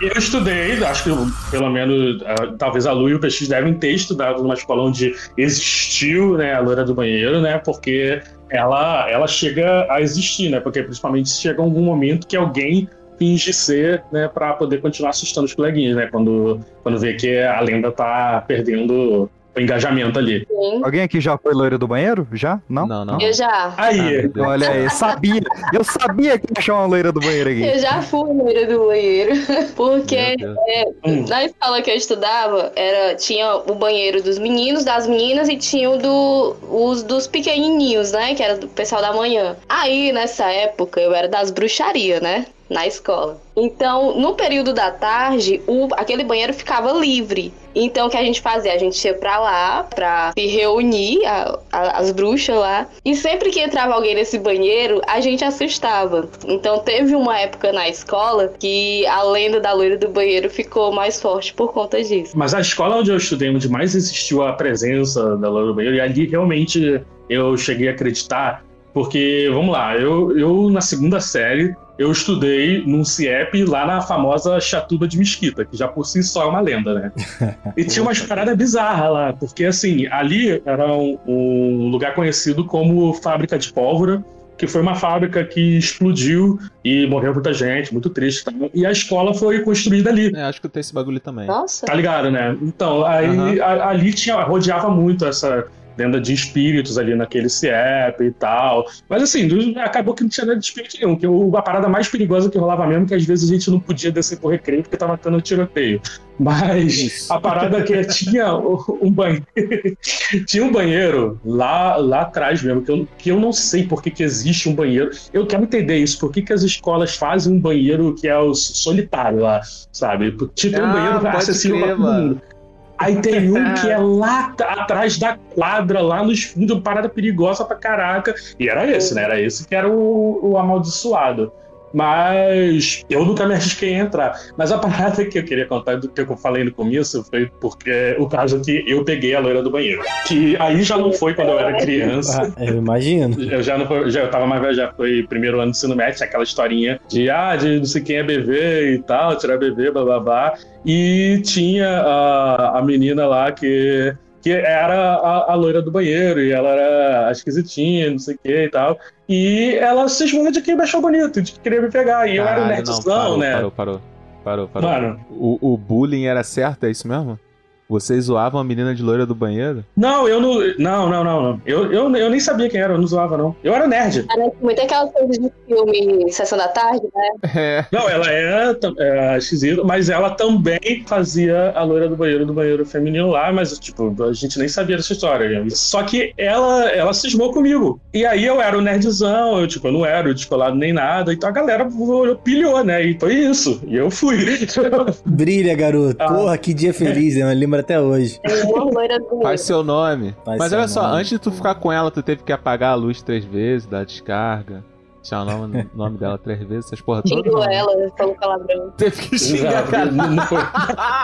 eu estudei, acho que pelo menos, talvez a Lu e o PX devem ter estudado numa escola onde existiu né, a loira do banheiro, né? Porque ela, ela chega a existir, né? Porque principalmente chega algum momento que alguém finge ser, né, pra poder continuar assustando os coleguinhas, né? Quando, quando vê que a lenda tá perdendo o engajamento ali. Sim. Alguém aqui já foi loira do banheiro? Já? Não? Não, não. Eu já. Ah, Aí, Deus. Olha aí, sabia. Eu sabia que ia achar uma loira do banheiro aqui. Eu já fui loira do banheiro. [LAUGHS] Porque Deus. Hum. na escola que eu estudava, era, tinha o banheiro dos meninos, das meninas e tinha o do, os dos pequenininhos, né? Que era do pessoal da manhã. Aí, nessa época, eu era das bruxarias, né? Na escola. Então, no período da tarde, o, aquele banheiro ficava livre. Então, o que a gente fazia? A gente ia pra lá pra se reunir, a- a- as bruxas lá. E sempre que entrava alguém nesse banheiro, a gente assustava. Então, teve uma época na escola que a lenda da loira do banheiro ficou mais forte por conta disso. Mas a escola onde eu estudei, onde mais existiu a presença da loira do banheiro, e ali realmente eu cheguei a acreditar, porque, vamos lá, eu, eu na segunda série, eu estudei num CIEP lá na famosa Chatuba de Mesquita, que já por si só é uma lenda, né? [LAUGHS] E tinha umas paradas bizarras lá, porque assim, ali era um, um lugar conhecido como fábrica de pólvora, que foi uma fábrica que explodiu e morreu muita gente, muito triste. tá? E a escola foi construída ali. É, acho que tem esse bagulho também. Nossa. Tá ligado, né? Então, aí Aham. a- ali tinha, rodeava muito essa lenda de espíritos ali naquele CIEP e tal. Mas assim, acabou que não tinha nada de espírito nenhum. Que a parada mais perigosa que rolava mesmo, que às vezes a gente não podia descer por recreio porque tava tendo tiroteio. Mas Isso. a parada é que tinha o- um banheiro. [LAUGHS] tinha um banheiro lá, lá atrás mesmo, que eu, que eu não sei por que, que existe um banheiro. Eu quero entender isso, por que, que as escolas fazem um banheiro que é o solitário lá, sabe? Tipo, tem um Ah, banheiro pode acessível crer, Aí tem um [LAUGHS] que é lá atrás da quadra, lá nos fundos, uma parada perigosa pra caraca. E era esse, né? Era esse que era o, o amaldiçoado. Mas eu nunca me arrisquei a entrar. Mas a parada que eu queria contar do que eu falei no começo foi porque o caso que eu peguei a loira do banheiro. Que aí já não foi quando eu era criança. Ah, eu imagino. Eu já não foi, já eu tava mais velho, já foi primeiro ano do ensino médio, tinha aquela historinha de ah, de não sei quem é bebê e tal, tirar bebê, blá blá blá. E tinha a, a menina lá que, que era a, a loira do banheiro, e ela era esquisitinha, não sei o que e tal. E ela cismou de que me achou bonito, de que queria me pegar. E eu era um Caralho, não, nerdzão, parou, né? Parou, parou, parou, parou. Mano, O, o bullying era certo, é isso mesmo? Vocês zoavam a menina de loira do banheiro? não, eu não. Não, não, não, não. Eu, eu, eu nem sabia quem era, eu não zoava, não. Eu era nerd. Parece muito aquelas coisas de filme Sessão da Tarde, né? É. Não, ela é, é esquisita, mas ela também fazia a loira do banheiro do banheiro feminino lá, mas, tipo, a gente nem sabia dessa história. Só que ela, ela cismou comigo. E aí eu era o nerdzão, eu, tipo, eu não era o descolado nem nada, então a galera pilhou, né? E foi isso. E eu fui. [LAUGHS] Brilha, garoto. Ah. Porra, que dia feliz, eu lembro até hoje. É uma loira do Faz seu nome. Faz Mas seu olha só, nome. antes de tu ficar com ela, tu teve que apagar a luz três vezes, dar descarga. Deixar o nome, nome dela três vezes, essas porra todas. Xingou ela, falou palavrão. Teve que xingar, cara. não, não foi. [LAUGHS]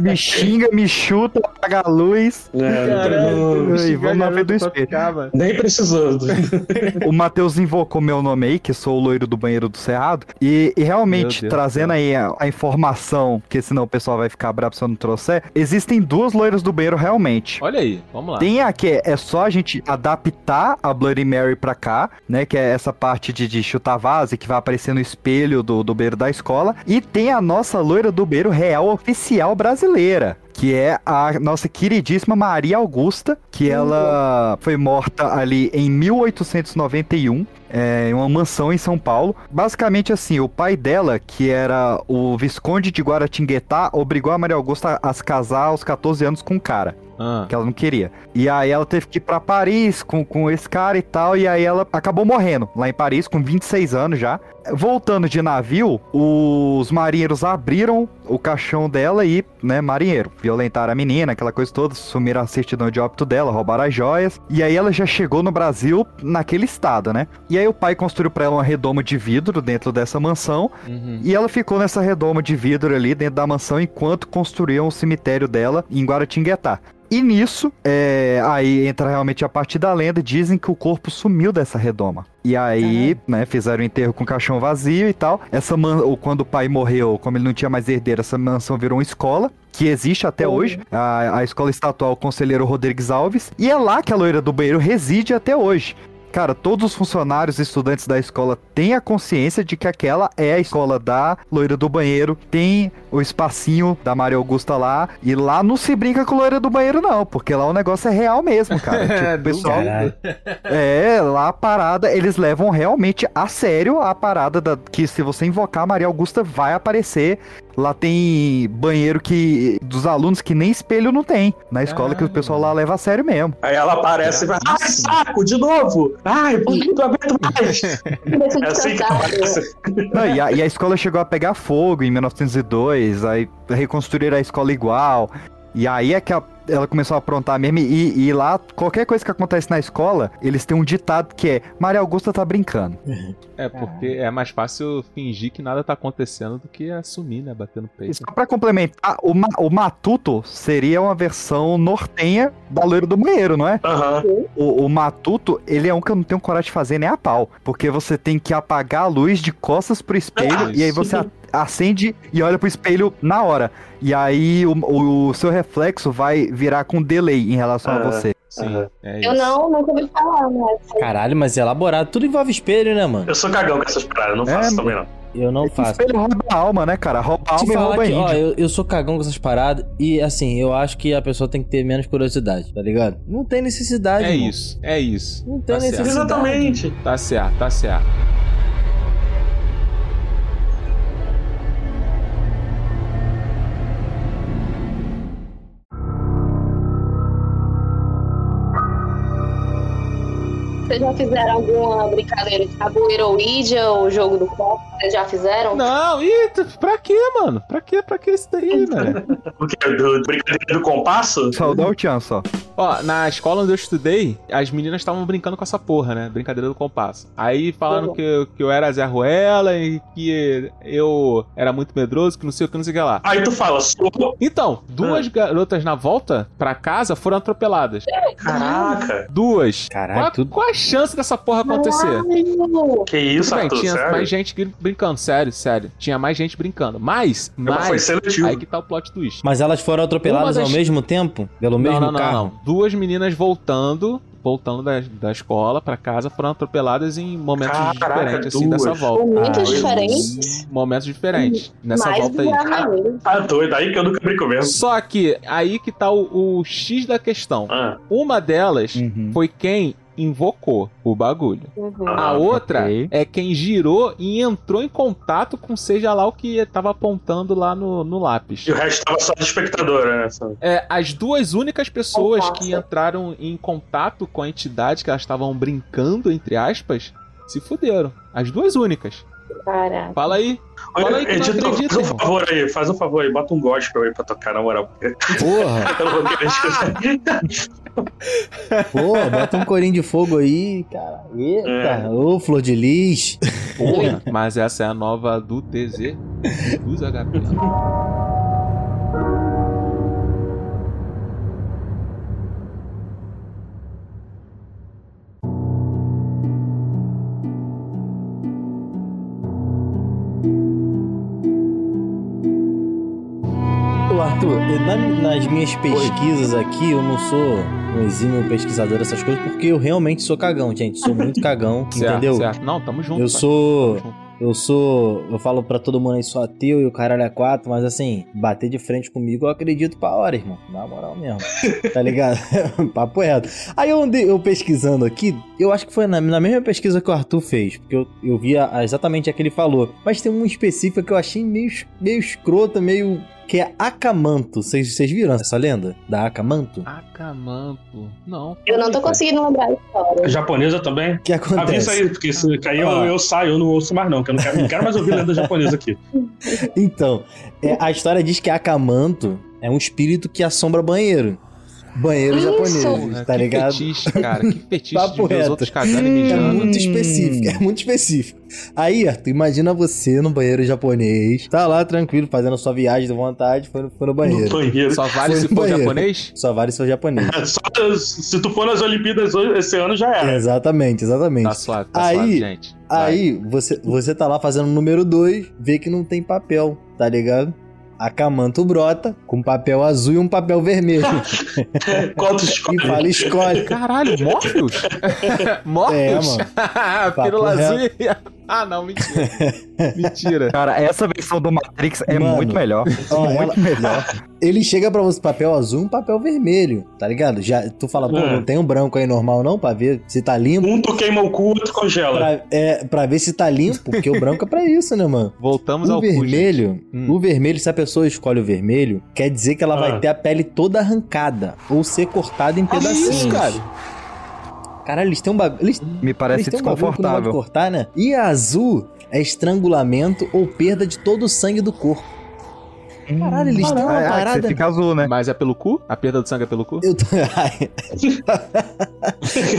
Me xinga, me chuta, apaga a luz. É, não- vamos na frente do espelho. nem precisou. [LAUGHS] O Matheus invocou meu nome aí, que sou o loiro do banheiro do Cerrado. E, e realmente, trazendo do aí a, a informação, porque senão o pessoal vai ficar bravo se eu não trouxer, existem duas loiras do banheiro realmente. Olha aí, vamos lá. Tem a que é só a gente adaptar a Bloody Mary pra cá, né? Que é essa parte de, de chutar vase que vai aparecer no espelho do, do beiro da escola. E tem a nossa loira do beiro real oficial brasileira. que é a nossa queridíssima Maria Augusta, que ela foi morta ali em 1891 é, em uma mansão em São Paulo. Basicamente assim, o pai dela, que era o Visconde de Guaratinguetá, obrigou a Maria Augusta a se casar aos 14 anos com um cara. Ah. Que ela não queria. E aí ela teve que ir pra Paris com, com esse cara e tal. E aí ela acabou morrendo lá em Paris com 26 anos já. Voltando de navio, os marinheiros abriram o caixão dela e, né, marinheiro, violentaram a menina, aquela coisa toda, sumiram a certidão de óbito dela, roubaram as joias. E aí ela já chegou no Brasil naquele estado, né? E aí o pai construiu pra ela uma redoma de vidro dentro dessa mansão. Uhum. E ela ficou nessa redoma de vidro ali dentro da mansão enquanto construíam o cemitério dela em Guaratinguetá. E nisso, é, aí entra realmente a parte da lenda, dizem que o corpo sumiu dessa redoma. E aí, né, fizeram o enterro com o caixão vazio e tal. Essa man... ou quando o pai morreu, como ele não tinha mais herdeiro, essa mansão virou uma escola, que existe até hoje. A, a escola estadual Conselheiro Rodrigues Alves. E é lá que a loira do banheiro reside até hoje. Cara, todos os funcionários e estudantes da escola têm a consciência de que aquela é a escola da loira do banheiro. Tem o espacinho da Maria Augusta lá. E lá não se brinca com loira do banheiro, não. Porque lá o negócio é real mesmo, cara. [LAUGHS] Tipo, o pessoal. É, lá a parada, eles levam realmente a sério a parada da, que se você invocar a Maria Augusta vai aparecer. Lá tem banheiro que dos alunos que nem espelho não tem na escola que o pessoal lá leva a sério mesmo. Aí ela aparece e vai, ai, saco, de novo! Ai, não aguento mais! [LAUGHS] É assim que aparece. Não, e, a, e a escola chegou a pegar fogo em 1902, aí reconstruíram a escola igual. E aí é que a- ela começou a aprontar mesmo. E, e lá, qualquer coisa que acontece na escola, eles têm um ditado que é: Maria Augusta tá brincando. É, porque é mais fácil fingir que nada tá acontecendo do que assumir, né? Bater no E peito. só pra complementar, o, Ma- o Matuto seria uma versão nortenha da loira do banheiro, não é? Aham. O, o Matuto, ele é um que eu não tenho coragem de fazer nem a pau. Porque você tem que apagar a luz de costas pro espelho Ah, e aí você acende e olha pro espelho na hora. E aí o, o- o seu reflexo vai virar com delay em relação a você. Sim, é Eu não, nunca ouvi falar, mas. Caralho, mas é elaborado. Tudo envolve espelho, né, mano? Eu sou cagão com essas paradas, não faço É, também não. Eu não Esse faço. espelho rouba a alma, né, cara? Rouba a alma e rouba que, ó, eu, eu sou cagão com essas paradas e, assim, eu acho que a pessoa tem que ter menos curiosidade, tá ligado? Não tem necessidade, É irmão. isso, é isso. Não tem Tá certo. necessidade. Exatamente. Tá certo, tá certo. Vocês já fizeram alguma brincadeira de tabuleiro ou Ouija ou jogo do copo? Vocês já fizeram? Não, tu- pra quê, mano? Pra quê? Pra que isso daí, velho? O quê? Do, do brincadeira do compasso? Só dá o tchan só. Ó, na escola onde eu estudei, as meninas estavam brincando com essa porra, né? Brincadeira do compasso. Aí falaram que, eu- que eu era Zé Ruela e que eu era muito medroso, que não sei o que, não sei o que lá. Aí tu fala, sou. Então, duas Ah. garotas na volta pra casa foram atropeladas. Caraca. Duas. Caralho, qual, tudo- qual a chance dessa porra acontecer? Caralho! Que isso, Arthur, tinha sério? mais gente gr- brincando, sério, sério. Tinha mais gente brincando. Mas, Mas foi mas, seletivo. aí que tá o plot twist. Mas elas foram atropeladas das- ao mesmo tempo? Pelo mesmo não, não, não, carro? não. Duas meninas voltando, voltando da, da escola pra casa, foram atropeladas em momentos Caraca, diferentes, assim, duas. dessa volta. Momentos Ah, diferentes. Momentos diferentes. Nessa mais volta aí. que a maioria. Tá doido, aí que eu nunca brinco mesmo. Só que aí que tá o, o X da questão. Ah, Uma delas Uhum. foi quem invocou o bagulho. Uhum. A Ah, outra ok. é quem girou e entrou em contato com seja lá o que tava apontando lá no, no lápis. e o resto tava só de espectadora, né? É, as duas únicas pessoas que entraram em contato com a entidade que elas estavam brincando, entre aspas, se fuderam. As duas únicas. Caraca. Fala aí. Fala aí que não Editor, acredita, faz um favor aí, faz um favor aí, bota um gospel aí pra tocar, na moral. Porra, [LAUGHS] Eu não vou querer escutar. porra, bota um corinho de fogo aí, cara. Eita, É. ô flor de lis. Porra. Mas essa é a nova do TZ dos HP. Arthur, na- nas minhas pesquisas aqui, eu não sou um exímio pesquisador dessas coisas, porque eu realmente sou cagão, gente. Sou muito [LAUGHS] cagão, Certo, entendeu? certo. Não, tamo junto. Eu pai. sou. Eu sou. Eu falo pra todo mundo aí, sou ateu e o caralho é quatro, mas assim, bater de frente comigo eu acredito pra hora, irmão. Na moral mesmo. tá ligado? [LAUGHS] Papo reto. Aí eu andei, eu pesquisando aqui, eu acho que foi na, na mesma pesquisa que o Arthur fez, porque eu, eu via exatamente a que ele falou. Mas tem uma específica que eu achei meio, meio escrota, meio. Que é Acamanto. Vocês viram essa lenda? Da Acamanto? Acamanto. Não. Eu não tô conseguindo lembrar a história. Japonesa também? O que Avisa acontece? aí, porque se cair eu, Ó. eu saio, eu não ouço mais não, que eu não quero, não quero mais ouvir lenda japonesa aqui. [LAUGHS] Então, é, a história diz que Acamanto é um espírito que assombra banheiro. Banheiro Isso. japonês, Porra, tá que ligado? fetiche, cara. Que fetiche Papo de ver os reto. outros cagando e É mijando. muito Hum. específico, é muito específico. Aí, Arthur, imagina você no banheiro japonês, tá lá tranquilo, fazendo a sua viagem de vontade, foi no, foi no No banheiro. banheiro. Só vale Foi se for banheiro. japonês? Só vale se for japonês. [LAUGHS] Só se tu for nas Olimpíadas hoje- esse ano já era. exatamente, exatamente. Tá suave, tá Aí- suave, gente. Vai. Aí, você, você tá lá fazendo o número 2, vê que não tem papel, tá ligado? Acamanto brota com papel azul e um papel vermelho. [LAUGHS] Quantos e escolhe? fala, escolhe. Caralho, Morpheus? [LAUGHS] Morpheus? É, mano. [LAUGHS] Pílula azul e... Ah, não, mentira. [LAUGHS] mentira. Cara, essa versão do Matrix é Mano. muito melhor. Ó, muito ela- melhor. [LAUGHS] Ele chega pra você papel azul e um papel vermelho, tá ligado? Já, tu fala, pô, É. não tem um branco aí normal não, pra ver se tá limpo. Um tu queima o cu, outro congela. Pra, é, pra ver se tá limpo, porque o branco é pra isso, né, mano? Voltamos O ao vermelho, Hum. o vermelho, se a pessoa escolhe o vermelho, quer dizer que ela Ah. vai ter a pele toda arrancada ou ser cortada em pedacinhos. isso, cara? Caralho, eles têm um bagulho. Eles, Me eles parece um pode desconfortável. cortar, né? E a azul é estrangulamento ou perda de todo o sangue do corpo. Caralho, eles têm uma Ah, é, que parada. você fica azul, né? Mas é pelo cu? A perda do sangue é pelo cu? Eu tô... [LAUGHS] Ai,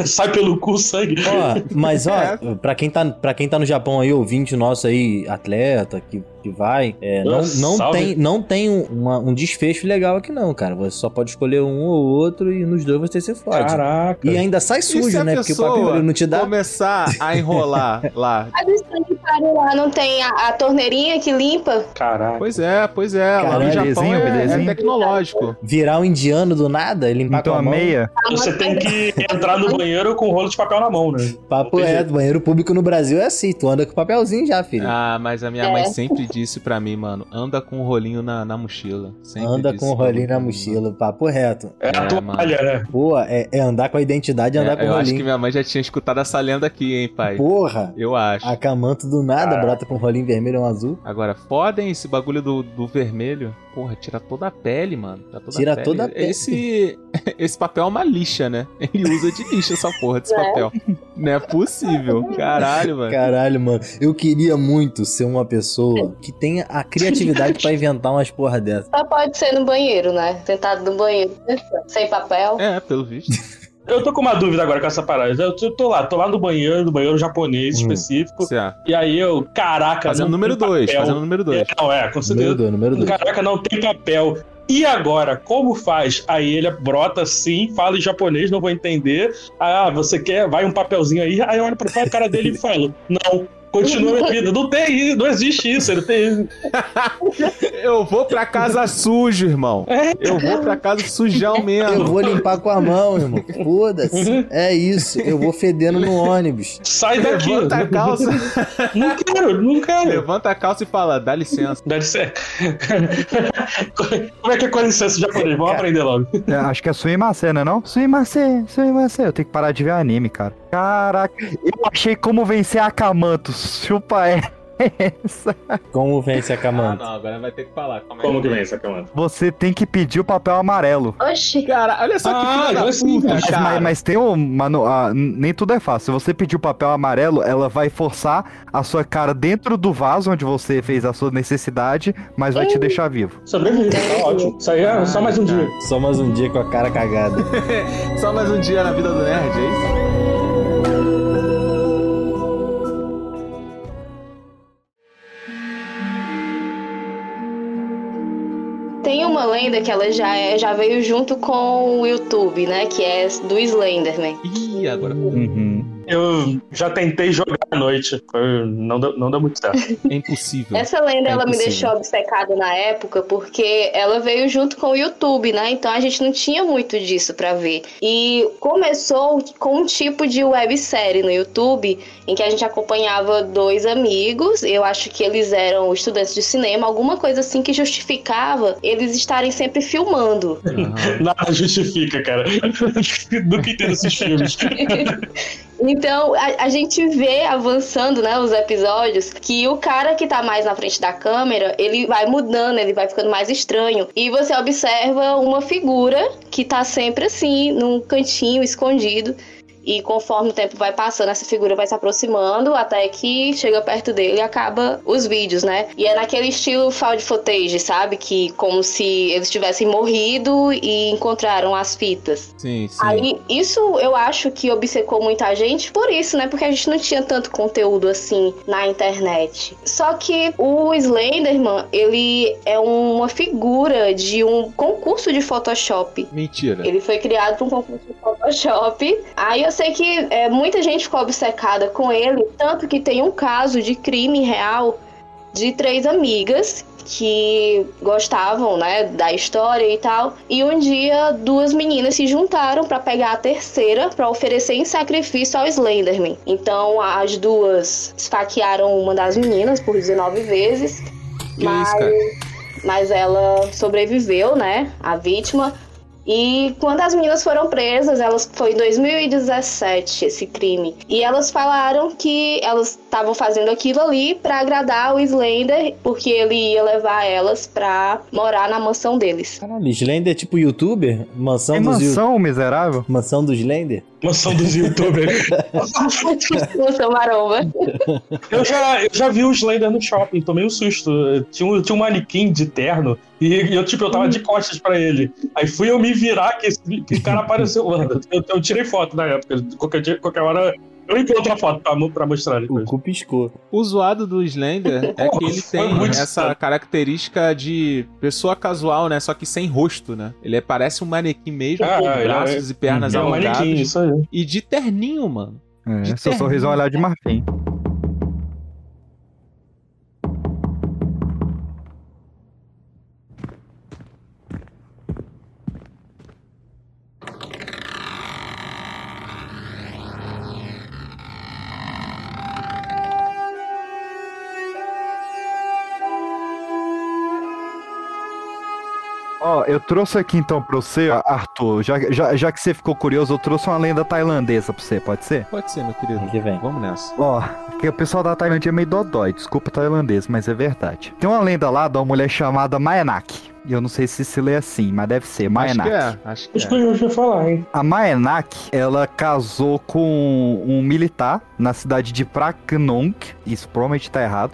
[LAUGHS] Sai pelo cu o sangue. Ó, mas ó, É. pra, quem tá, pra quem tá no Japão aí, ouvinte nosso aí, atleta, que, que vai, é, não, não, tem, não tem um, uma- um desfecho legal aqui não, cara. Você só pode escolher um ou outro e nos dois você se fode. Caraca. E ainda sai sujo, né? Porque o papel não te dá. começar a enrolar [LAUGHS] lá. Mas o sanitário lá não tem a, a torneirinha que limpa? Caraca. Pois é, pois é. Lá no Japão belezinha, é, é belezinha. tecnológico. Virar um indiano do nada e limpar Então com a a mão. meia. Você tem que entrar no banheiro com um rolo de papel na mão, né? Papo tem reto, banheiro público no Brasil é assim, tu anda com papelzinho já, filho. Ah, mas a minha É. mãe sempre disse pra mim, mano, anda com o rolinho na, na mochila. Sempre anda disse com o rolinho mim, na mano. mochila, papo reto. É, a É, toalha, né? Pô, é, é andar com a identidade e andar É, com o eu acho que rolinho. minha mãe já tinha escutado essa lenda aqui, hein, pai? Porra! Eu acho. A Camanto do nada, Caraca. brota com um rolinho vermelho e um azul. Agora, hein, esse bagulho do, do vermelho. Porra, tira toda a pele, mano. Tira toda Tira a pele. toda a pele. Esse, [LAUGHS] esse papel é uma lixa, né? Ele usa de lixa essa porra desse É. papel. Não é possível. Caralho, mano. Caralho, mano. Eu queria muito ser uma pessoa que tenha a criatividade pra inventar umas porra dessa. Só pode ser no banheiro, né? Sentado no banheiro, sem papel. É, pelo visto. Eu tô com uma dúvida agora com essa parada. Eu tô, lá, tô lá no banheiro, no banheiro japonês Hum. específico. Certo. E aí eu, caraca. Fazendo não número tem 2, papel. fazendo número 2. É, não, é, com Número certeza. 2, número 2. Caraca, não tem papel. E agora, como faz? Aí ele brota assim, fala em japonês, não vou entender. Ah, você quer? Vai um papelzinho aí. Aí eu olho pra cara dele e falo: Não, continua minha vida. Não tem isso, não existe isso. Ele tem. [LAUGHS] Eu vou pra casa sujo, irmão. Eu vou pra casa sujão [LAUGHS] Eu mesmo. vou limpar com a mão, irmão. Foda-se. Uhum. É isso. Eu vou fedendo no ônibus. Sai daqui. Levanta a calça, Não quero, não quero. levanta a calça e fala, dá licença. Deve ser. Como é que é com licença em japonês? Vamos aprender logo. É, acho que é Suimase, né não? Suimase, Suimase. Eu tenho que parar de ver anime, cara. Caraca, eu achei como vencer a Kamanto. Chupa essa. Como vence a Ah, Camanto? não, agora vai ter que falar. Aí. Como que vem essa camada? Você tem que pedir o papel amarelo. Oxi. Cara, olha só que Ah, filha da agora sim, puta, mas- Mas, cara. mas, mas tem uma. no- ah, nem tudo é fácil. Se você pedir o papel amarelo, ela vai forçar a sua cara dentro do vaso onde você fez a sua necessidade, mas vai te deixar vivo. Sobrevive, tá ótimo. Isso aí é só mais um dia. Só mais um dia com a cara cagada. [LAUGHS] Só mais um dia na vida do nerd, é isso? Tem uma lenda que ela já, é, já veio junto com o YouTube, né? Que é do Slenderman. Ih, agora. Uhum. Eu já tentei jogar à noite. Não deu, não deu muito certo. [LAUGHS] É impossível. Essa lenda É ela me impossível. deixou obcecada na época porque ela veio junto com o YouTube, né? Então a gente não tinha muito disso pra ver. E começou com um tipo de websérie no YouTube em que a gente acompanhava dois amigos. Eu acho que eles eram estudantes de cinema, alguma coisa assim que justificava eles estarem sempre filmando. Aham. Nada justifica, cara. [LAUGHS] Nunca entendo esses filmes. [LAUGHS] Então, a, a gente vê avançando, né, os episódios, que o cara que tá mais na frente da câmera, ele vai mudando, ele vai ficando mais estranho. E você observa uma figura que tá sempre assim, num cantinho escondido. E conforme o tempo vai passando, essa figura vai se aproximando até que chega perto dele e acaba os vídeos, né? E é naquele estilo found footage, sabe? Que como se eles tivessem morrido e encontraram as fitas. Sim, sim. Aí, isso eu acho que obcecou muita gente por isso, né? Porque a gente não tinha tanto conteúdo assim na internet. Só que o Slenderman, ele é uma figura de um concurso de Photoshop. Mentira. Ele foi criado para um concurso de Photoshop. Aí eu sei que é, muita gente ficou obcecada com ele, tanto que tem um caso de crime real de três amigas que gostavam, né, da história e tal. E um dia duas meninas se juntaram para pegar a terceira para oferecer em sacrifício ao Slenderman. Então as duas esfaquearam uma das meninas por 19 vezes. Que mas, isso, mas ela sobreviveu, né, a vítima. E quando as meninas foram presas, elas foi em 2017 esse crime. E elas falaram que elas estavam fazendo aquilo ali pra agradar o Slender, porque ele ia levar elas pra morar na mansão deles. Caralho, Slender é tipo youtuber? Mansão É dos you- mansão, miserável? Mansão do Slender? Mansão dos youtubers. [LAUGHS] mansão maromba. Eu já, eu já vi o Slender no shopping, tomei um susto. Tinha um, tinha um manequim de terno e eu, tipo, eu tava de costas pra ele. Aí fui eu me virar que esse que o cara apareceu. Eu, eu tirei foto na época. Qualquer, dia- qualquer hora eu encontro a foto pra, pra mostrar O depois. cu piscou. O zoado do Slender é que ele tem essa estranho. característica de pessoa casual, né? Só que sem rosto, né? Ele é- parece um manequim mesmo, Ah, com é- braços e pernas É um alongadas. manequim, isso aí. E de terninho, mano. É, De seu sorriso é um olhar de marfim. Ó, eu trouxe aqui então pra você, Arthur, já, já, já que você ficou curioso, eu trouxe uma lenda tailandesa pra você, pode ser? Pode ser, meu querido. Aqui vem. Vamos nessa. Ó, que o pessoal da Tailândia é meio dodói, desculpa tailandês, mas é verdade. Tem uma lenda lá de uma mulher chamada Maenak. E eu não sei se se lê assim, mas deve ser Acho Maenak. que é, acho que Acho que é. eu já falar, hein? A Maenak, ela casou com um militar na cidade de Pragnong. Isso provavelmente tá errado.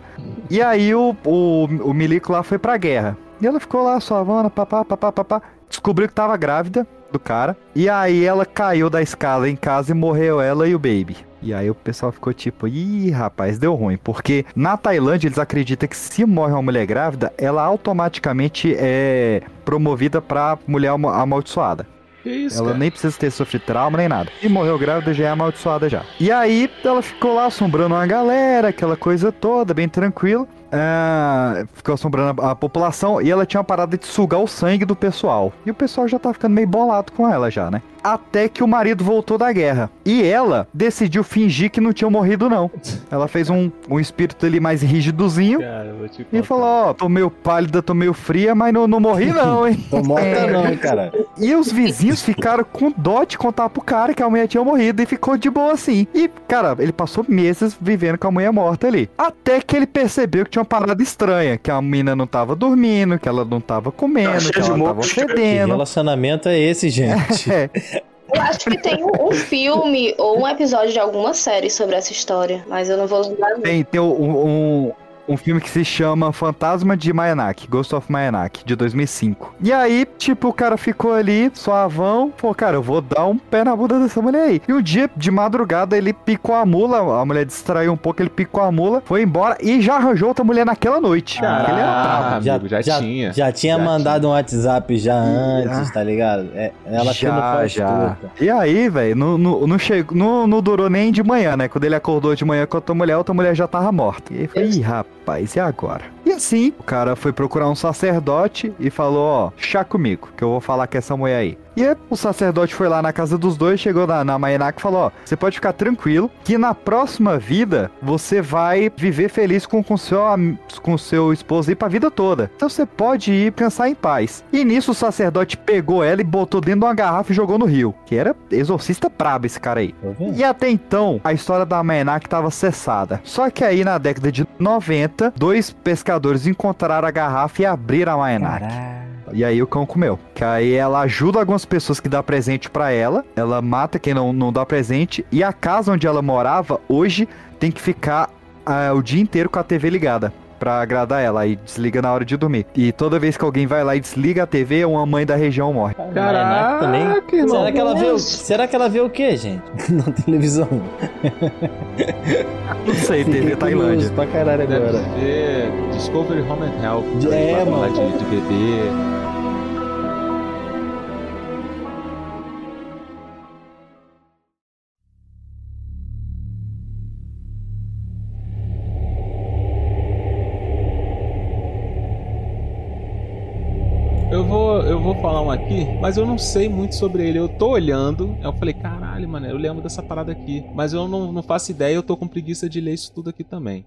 E aí o, o, o milico lá foi pra guerra. E ela ficou lá, suavana, papá, papá, papá. Descobriu que tava grávida do cara. E aí ela caiu da escada em casa e morreu ela e o baby. E aí o pessoal ficou tipo, ih, rapaz, deu ruim. Porque na Tailândia eles acreditam que se morre uma mulher grávida, ela automaticamente é promovida pra mulher ama- amaldiçoada. Que isso, Ela cara? nem precisa ter sofrido trauma nem nada. E morreu grávida já é amaldiçoada já. E aí ela ficou lá assombrando uma galera, aquela coisa toda, bem tranquilo. Ah, ficou assombrando a, a população e ela tinha uma parada de sugar o sangue do pessoal. E o pessoal já tá ficando meio bolado com ela já, né? Até que o marido voltou da guerra. E ela decidiu fingir que não tinha morrido, não. Ela fez um, um espírito ali mais rígidozinho. Cara, E falou, ó, tô meio pálida, tô meio fria, mas não, não morri não, [LAUGHS] hein? Tô morta não, cara. E os vizinhos ficaram com dó de contar pro cara que a mulher tinha morrido e ficou de boa assim. E, cara, ele passou meses vivendo com a mulher morta ali. Até que ele percebeu que tinha uma parada estranha, que a mina não tava dormindo, que ela não tava comendo, Tá que ela tava monstro. Que fedendo. relacionamento é esse, gente? [LAUGHS] É, Eu acho que tem um, um filme ou um episódio de alguma série sobre essa história, mas eu não vou lembrar. tem, tem um, um- Um filme que se chama Fantasma de Mayanak, Ghost of Mayanak, de 2005. E aí, tipo, o cara ficou ali, suavão, pô, cara, eu vou dar um pé na bunda dessa mulher aí. E um dia, de madrugada, ele picou a mula, a mulher distraiu um pouco, ele picou a mula, foi embora e já arranjou outra mulher naquela noite. Caraca. Ele era bravo. Ah, amigo, já tinha. Já tinha Já mandado um WhatsApp já antes, Já. tá ligado? É, ela já, faz já. tudo. E aí, velho, não, não, não, chegou, não, não durou nem de manhã, né? Quando ele acordou de manhã com a outra mulher, a outra mulher já tava morta. E aí foi, ih, rapaz, e agora? E assim, o cara foi procurar um sacerdote e falou, ó, chá comigo, que eu vou falar com essa mulher aí. E o sacerdote foi lá na casa dos dois, chegou na, na Mayanak e falou, ó, você pode ficar tranquilo, que na próxima vida, você vai viver feliz com, com, seu, com seu esposo aí pra vida toda. Então você pode ir pensar em paz. E nisso o sacerdote pegou ela e botou dentro de uma garrafa e jogou no rio. Que era exorcista brabo esse cara aí. Vendo? E até então, a história da Mayanak estava cessada. Só que aí, na década de 90, dois pescadores encontraram a garrafa e abriram a Mayanak. Caralho. E aí o cão comeu. Que aí ela ajuda algumas pessoas que dá presente pra ela. Ela mata quem não, não dá presente. E a casa onde ela morava, hoje, tem que ficar ah, o dia inteiro com a TV ligada. Pra agradar ela, aí desliga na hora de dormir. E toda vez que alguém vai lá e desliga a TV, uma mãe da região morre. Caraca, também. Caraca, irmão. Será que, ela vê o, será que ela vê o quê, gente? [LAUGHS] Na televisão. Não sei, TV Fiquei Tailândia. pra caralho Deve agora. ver Discovery Home and Health. É, mano. de, de bebê. Mas eu não sei muito sobre ele. Eu tô olhando, eu falei, caralho, mano, eu lembro dessa parada aqui. Mas eu não, não faço ideia, eu tô com preguiça de ler isso tudo aqui também.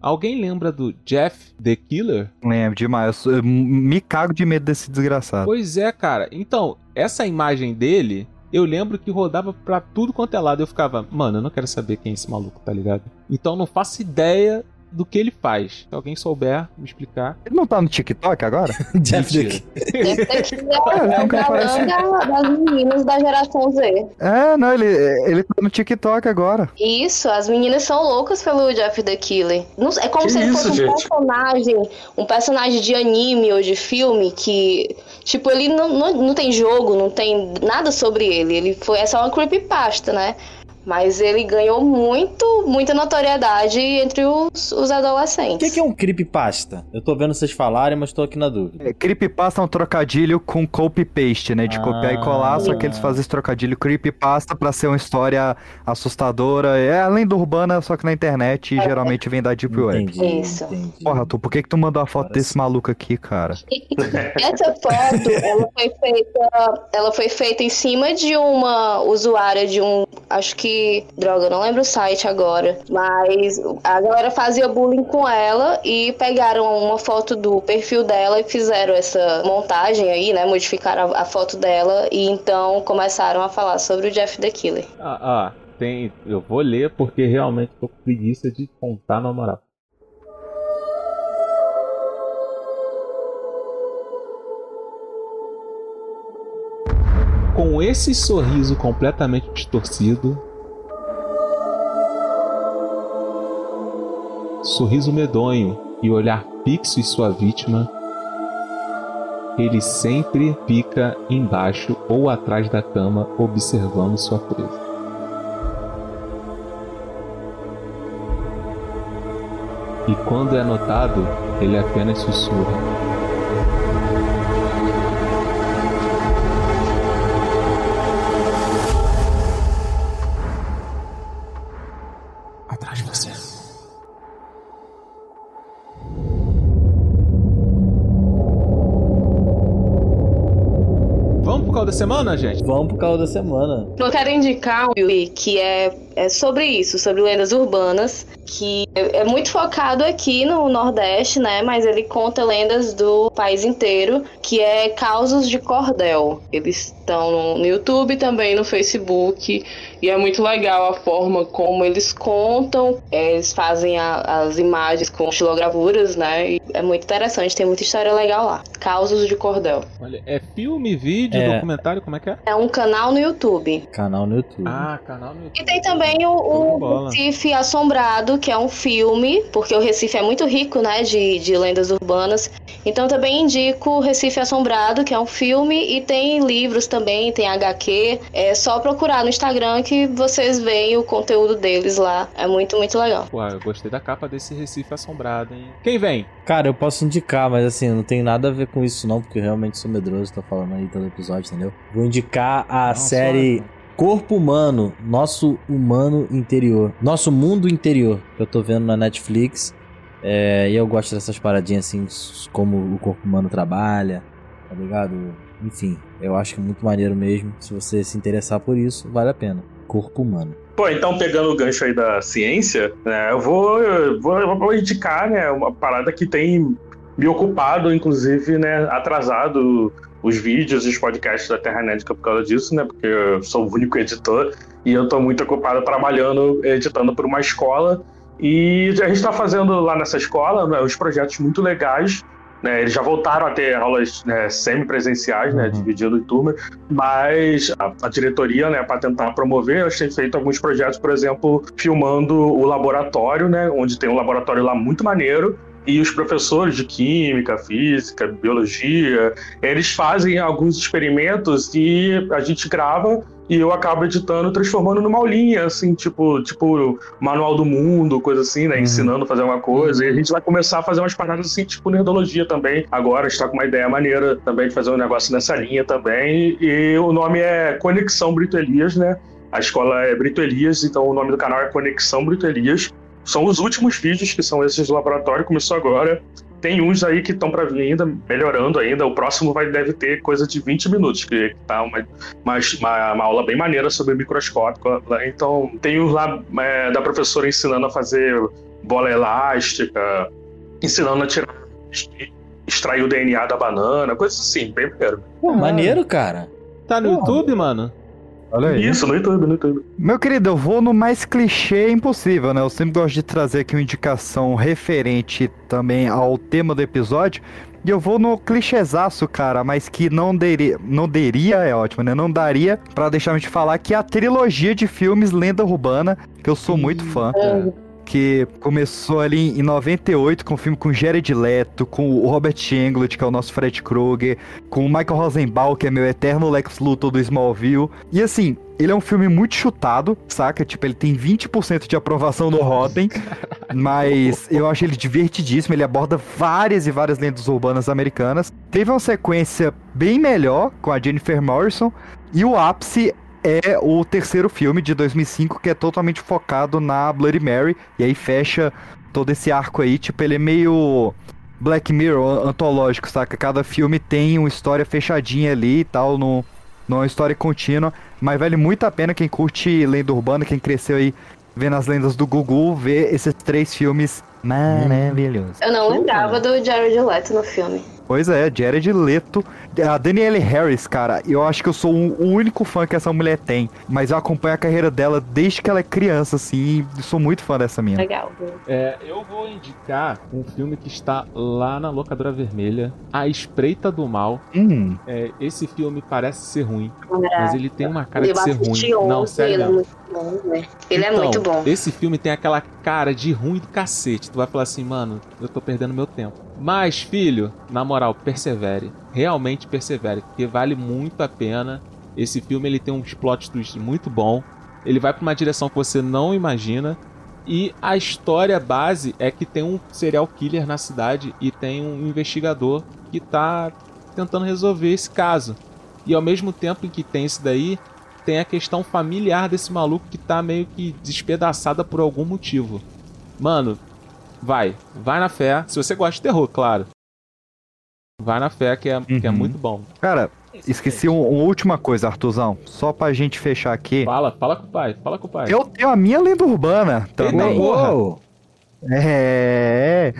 Alguém lembra do Jeff the Killer? Lembro demais. Eu, me cago de medo desse desgraçado. Pois é, cara. Então, essa imagem dele, eu lembro que rodava pra tudo quanto é lado. Eu ficava, mano, eu não quero saber quem é esse maluco, tá ligado? Então, eu não faço ideia do que ele faz. Se alguém souber me explicar. Ele não tá no TikTok agora? [LAUGHS] Jeff Esse daqui É, é um o cara parece- da- das meninas da geração Z. É, não, ele, ele tá no TikTok agora. Isso, as meninas são loucas pelo Jeff the Killer. Não é como Que se ele isso, fosse um gente? personagem, um personagem de anime ou de filme que, tipo, ele não, não, não tem jogo, não tem nada sobre ele. Ele foi, é só uma creepypasta, né? Mas ele ganhou muito, muita notoriedade entre os, os O adolescentes. que, que é um creepypasta? Eu tô vendo vocês falarem, mas tô aqui na dúvida. É, creepypasta é um trocadilho com copy-paste, né? De copiar e colar, só que eles Ah. fazem esse trocadilho creepypasta pra ser uma história assustadora. É a lenda urbana, só que na internet e geralmente vem da Deep Web. Entendi. Isso. entendi. Porra, tu, por que que tu mandou a foto Agora desse maluco aqui, cara? [LAUGHS] Essa foto, ela foi feita, ela foi feita em cima de uma usuária de um, acho que, droga, não lembro o site agora, mas a galera fazia bullying com ela e pegaram uma foto do perfil dela e fizeram essa montagem aí, né, modificaram a, a foto dela e então começaram a falar sobre o Jeff the Killer. Ah, ah, tem. Eu vou ler porque realmente tô com preguiça de contar na moral. Com esse sorriso completamente distorcido, sorriso medonho e olhar fixo em sua vítima, ele sempre fica embaixo ou atrás da cama observando sua presa. E quando é notado, ele apenas sussurra. Semana, gente? Vamos pro caldo da semana. Eu quero indicar um que é, é sobre isso, sobre lendas urbanas, que é muito focado aqui no Nordeste, né? Mas ele conta lendas do país inteiro, que é Causos de Cordel. Eles Então, no, YouTube também, no Facebook. E é muito legal a forma como eles contam, é, eles fazem a, as imagens com estilogravuras, né? E é muito interessante, tem muita história legal lá. Causos de Cordel. Olha, é filme, vídeo, É. documentário, como é que é? É um canal no YouTube. Canal no YouTube. Ah, canal no YouTube. E tem também o, o. Recife Que é um filme, porque o Recife é muito rico, né, de, de lendas urbanas. Então também indico o Recife Assombrado, que é um filme, e tem livros também, tem HQ. É só procurar no Instagram que vocês veem o conteúdo deles lá. É muito, muito legal. Pô, eu gostei da capa desse Recife assombrado, hein? Quem vem? Cara, eu posso indicar, mas assim, não tenho nada a ver com isso não, porque eu realmente sou medroso, tô falando aí todo episódio, entendeu? Vou indicar a Não, série só- Corpo Humano, Nosso Humano Interior. Nosso Mundo Interior, que eu tô vendo na Netflix. É, e eu gosto dessas paradinhas assim, como o corpo humano trabalha, tá ligado? Enfim, eu acho que é muito maneiro mesmo. Se você se interessar por isso, vale a pena. Corpo Humano. Pô, então pegando o gancho aí da ciência, né, eu vou, eu vou, eu vou indicar, né, uma parada que tem me ocupado, inclusive, né, atrasado os vídeos e os podcasts da Terranética por causa disso, né, porque eu sou o único editor e eu tô muito ocupado trabalhando, editando por uma escola e a gente tá fazendo lá nessa escola né, uns projetos muito legais, né, eles já voltaram a ter aulas né, semi-presenciais, né, Uhum. dividindo em turmas, mas a, a diretoria, né, para tentar promover, gente tem feito alguns projetos, por exemplo, filmando o laboratório, né, onde tem um laboratório lá muito maneiro. E os professores de química, física, biologia, eles fazem alguns experimentos e a gente grava e eu acabo editando, transformando numa aulinha, assim, tipo, tipo manual do mundo, coisa assim, né? Uhum. Ensinando a fazer uma coisa. E a gente vai começar a fazer umas paradas assim, tipo nerdologia também. Agora a gente tá com uma ideia maneira também de fazer um negócio nessa linha também. E o nome é Conexão Brito Elias, né? A escola é Brito Elias, então o nome do canal é Conexão Brito Elias. São os últimos vídeos que são esses do laboratório, começou agora. Tem uns aí que estão para vir ainda, melhorando ainda. O próximo vai, deve ter coisa de 20 minutos, que tá uma, uma, uma, aula bem maneira sobre microscópio. Então, tem uns lá é, da professora ensinando a fazer bola elástica, ensinando a tirar, extrair o DNA da banana, coisas assim, bem maneiro. Pô, maneiro, cara. Tá no YouTube, mano? Olha aí. Isso, no YouTube, no YouTube. Meu querido, eu vou no mais clichê impossível, né? Eu sempre gosto de trazer aqui uma indicação referente também ao tema do episódio. E eu vou no clichêzaço, cara, mas que não deria, não deria, é ótimo, né? Não daria pra deixar a gente falar que é a trilogia de filmes Lenda Urbana, que eu sou muito fã. Que começou ali em 98 com o filme com Jared Leto, com o Robert Englund, que é o nosso Fred Krueger, com o Michael Rosenbaum, que é meu eterno Lex Luthor do Smallville. E assim, ele é um filme muito chutado, saca? Tipo, ele tem 20% de aprovação no Rotten, [LAUGHS] mas eu acho ele divertidíssimo, ele aborda várias e várias lendas urbanas americanas. Teve uma sequência bem melhor com a Jennifer Morrison, e o ápice é o terceiro filme de 2005 que é totalmente focado na Bloody Mary e aí fecha todo esse arco aí, tipo, ele é meio Black Mirror an- antológico, saca? Cada filme tem uma história fechadinha ali e tal, não, não é uma história contínua, mas vale muito a pena quem curte lenda urbana, quem cresceu aí vendo as lendas do Gugu, ver esses três filmes maravilhosos. Eu não lembrava do Jared Leto no filme. Pois é, Jared Leto. A Danielle Harris, cara, eu acho que eu sou o único fã que essa mulher tem. Mas eu acompanho a carreira dela desde que ela é criança, assim, e sou muito fã dessa mina. Legal. É, eu vou indicar um filme que está lá na locadora vermelha, A Espreita do Mal. Hum, É, esse filme parece ser ruim, É. mas ele tem uma cara de Eu ser assisti ruim. Não, sério. ele é muito bom, né? Ele é Então, muito bom. Esse filme tem aquela cara de ruim do cacete. Tu vai falar assim, mano, eu tô perdendo meu tempo. Mas, filho, na moral, persevere. Realmente persevere, porque vale muito a pena. Esse filme ele tem um plot twist muito bom. Ele vai pra uma direção que você não imagina. E a história base é que tem um serial killer na cidade e tem um investigador que tá tentando resolver esse caso. E ao mesmo tempo em que tem isso daí, tem a questão familiar desse maluco que tá meio que despedaçada por algum motivo. Mano, vai. Vai na fé. Se você gosta de terror, claro. Vai na fé que é, que é Uhum. muito bom. cara, esqueci um- uma última coisa, Artuzão. Só pra gente fechar aqui. Fala, fala com o pai. Fala com o pai. Eu tenho a minha lenda urbana também. Porra. Uou! É.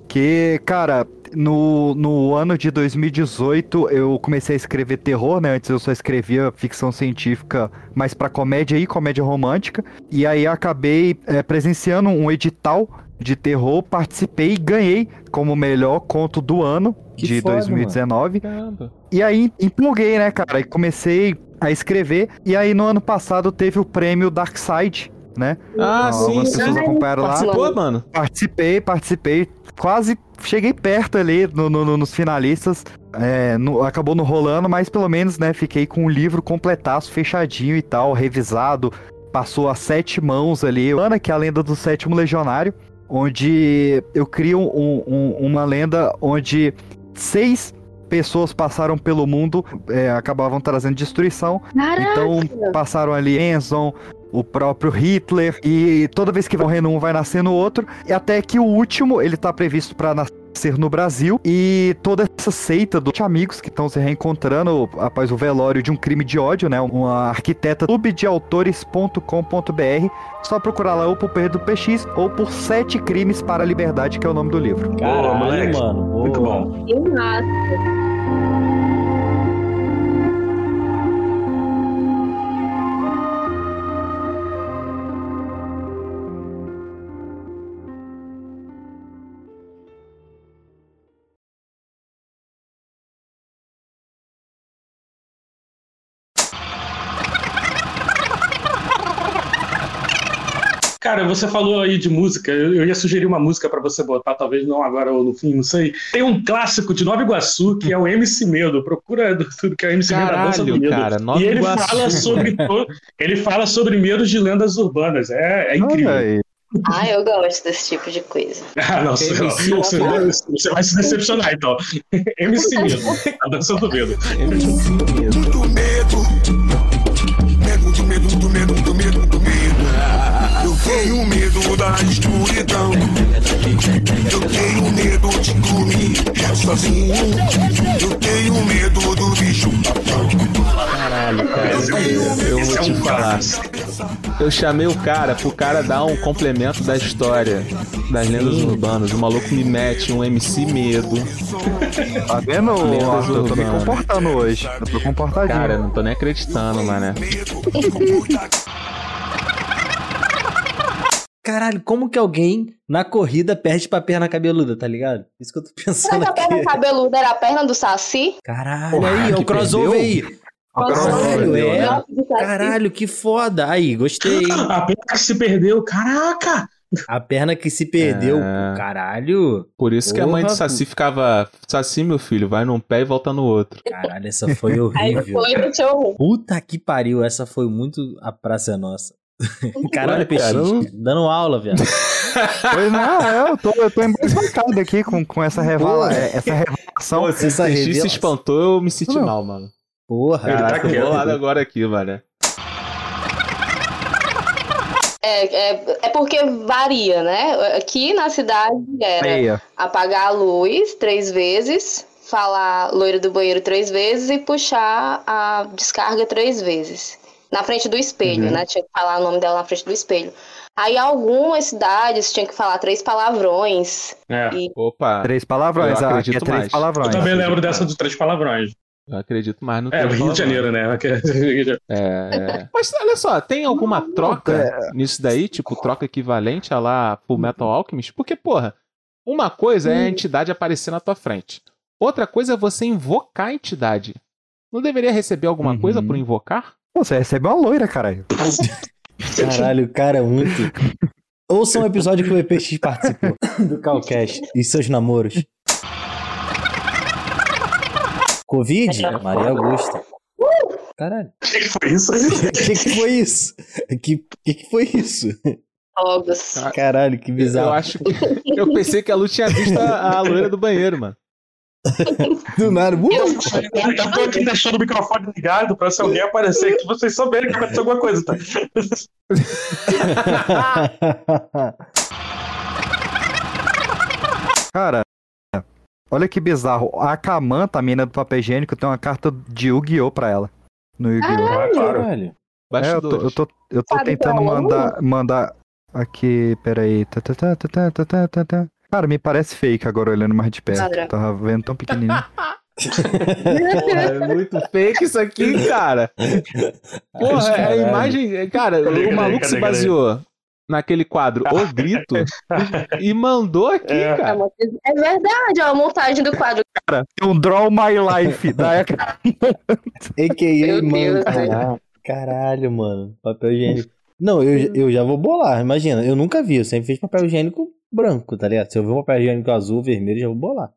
Porque, cara, no, no ano de 2018 eu comecei a escrever terror, né? Antes eu só escrevia ficção científica, mais pra comédia e comédia romântica. E aí acabei é, presenciando um edital de terror, participei e ganhei como melhor conto do ano Que de foda, 2019. Caramba. E aí empolguei, né, cara? E comecei a escrever. E aí no ano passado teve o prêmio Dark Side, né? Ah, sim, Algumas sim. pessoas acompanharam lá. Participou, mano? Participei, participei. Quase cheguei perto ali no- no- no- nos finalistas. É, no- acabou não rolando, mas pelo menos, né, fiquei com o livro completaço, fechadinho e tal, revisado. Passou a sete mãos ali. Ana, que é a lenda do sétimo legionário. Onde eu crio um- um- uma lenda onde seis pessoas passaram pelo mundo, é, acabavam trazendo destruição. Caraca! Então passaram ali Enson, o próprio Hitler, e toda vez que vai morrendo um, vai nascendo outro, e até que o último, ele tá previsto pra nascer no Brasil, e toda essa seita dos amigos que estão se reencontrando após o velório de um crime de ódio, né? Uma arquiteta clubedeautores.com.br, só procurar lá ou por Pedro PX ou por Sete Crimes para a Liberdade, que é o nome do livro. Caralho, moleque. mano. boa. Muito bom. Que massa. Cara, você falou aí de música. Eu ia sugerir uma música pra você botar, talvez não agora ou no fim, não sei. Tem um clássico de Nova Iguaçu que é o MC Medo. Procura do- tudo que é o MC Medo, a dança do medo. cara, Nova e ele Iguaçu. fala sobre ele fala sobre medos de lendas urbanas. É, é incrível. Ah, eu gosto desse tipo de coisa. [LAUGHS] Ah, não, você, MC você, você vai se decepcionar, então. [LAUGHS] MC Medo, a dança do medo. do medo. Da escuridão. Eu tenho medo de dormir sozinho. Eu tenho medo do bicho papão. Caralho, cara. É um- Eu vou é te um falar. Eu chamei o cara pro cara dar um complemento da história das lendas urbanas. O maluco me mete um MC medo. Tá vendo, Lendas? Eu tô me comportando hoje. Eu tô comportadinho. Cara, não tô nem acreditando, mano. Caralho, como que alguém na corrida perde pra perna cabeluda, tá ligado? Isso que eu tô [LAUGHS] Será pensando que a perna aqui. cabeluda era a perna do Saci? Caralho, Porra, aí, é o crossover perdeu? aí. Caralho, Caralho, é. Caralho, que foda. Aí, gostei. A perna que se perdeu, caraca! A perna que se perdeu. É. Caralho. Por isso que a mãe do Porra. Saci ficava. Saci, meu filho, vai num pé e volta no outro. Caralho, essa [LAUGHS] foi Aí horrível. foi no show. Puta que pariu, essa foi muito a praça é nossa. Caralho, Ué, PX, cara, eu- dando aula, velho. [LAUGHS] Pois não, é, eu tô, eu tô embasbacado aqui com, com essa, revala, é, essa revelação. Pô, se essa o se espantou, eu me senti Não. mal, mano. Porra. Ele tá Caraca, eu tô quieto. bolado agora aqui, velho. É, é, é porque varia, né? Aqui na cidade era Meia. apagar a luz três vezes, falar loira do banheiro três vezes e puxar a descarga três vezes. Na frente do espelho, Uhum. né? Tinha que falar o nome dela na frente do espelho. Aí algumas cidades tinham que falar três palavrões. É. E Opa, Três palavrões, Eu aqui é acredito três mais. palavrões. Eu também lembro dessa dos três palavrões. eu acredito mais no É, teu Rio de. Janeiro, né? [LAUGHS] É, é. Mas olha só, tem alguma troca nisso daí? Tipo, troca equivalente a lá Full Metal Alchemist? Porque, porra, uma coisa é a entidade aparecer na tua frente. Outra coisa é você invocar a entidade. Não deveria receber alguma Uhum. coisa por invocar? Pô, você recebeu uma loira, caralho. Caralho, cara, muito. Ouça um episódio que o EPX participou do Calcast e seus namoros. Covid? Maria Augusta. Caralho. O que foi isso? [LAUGHS] O que, que foi isso? Que, que que foi isso? Caralho, que bizarro. Eu acho que. Eu pensei que a Lu tinha visto a, a loira do banheiro, mano. [LAUGHS] Do nada. Uh! Eu tô aqui deixando o microfone ligado pra se alguém aparecer aqui, vocês souberem que aconteceu alguma coisa, tá? [LAUGHS] Cara, olha que bizarro. A Kamanta, a mina do papel higiênico, tem uma carta de Yu-Gi-Oh! pra ela. No Yu-Gi-Oh! Ah, claro. É, eu tô, eu tô, eu tô tentando onde? mandar, mandar aqui, peraí. Tá, tá, tá, tá, tá, tá, tá, tá. Cara, me parece fake agora olhando mais de perto. Padrão. Tava vendo tão pequenininho. [LAUGHS] Porra, é muito fake isso aqui, cara. Porra, é a imagem. Cara, Cadê, o cadê, maluco cadê, se baseou naquele quadro O Grito [LAUGHS] e mandou aqui, É. É, cara. uma- é verdade, ó, a montagem do quadro. Tem um Draw My Life da A.K.A. [LAUGHS] Meu mano. Caralho, caralho, mano. Papel higiênico. Não, eu, eu já vou bolar. Imagina, eu nunca vi. Eu sempre fiz papel higiênico branco, tá ligado? Se eu ver um papel higiênico azul, vermelho, já vou bolar.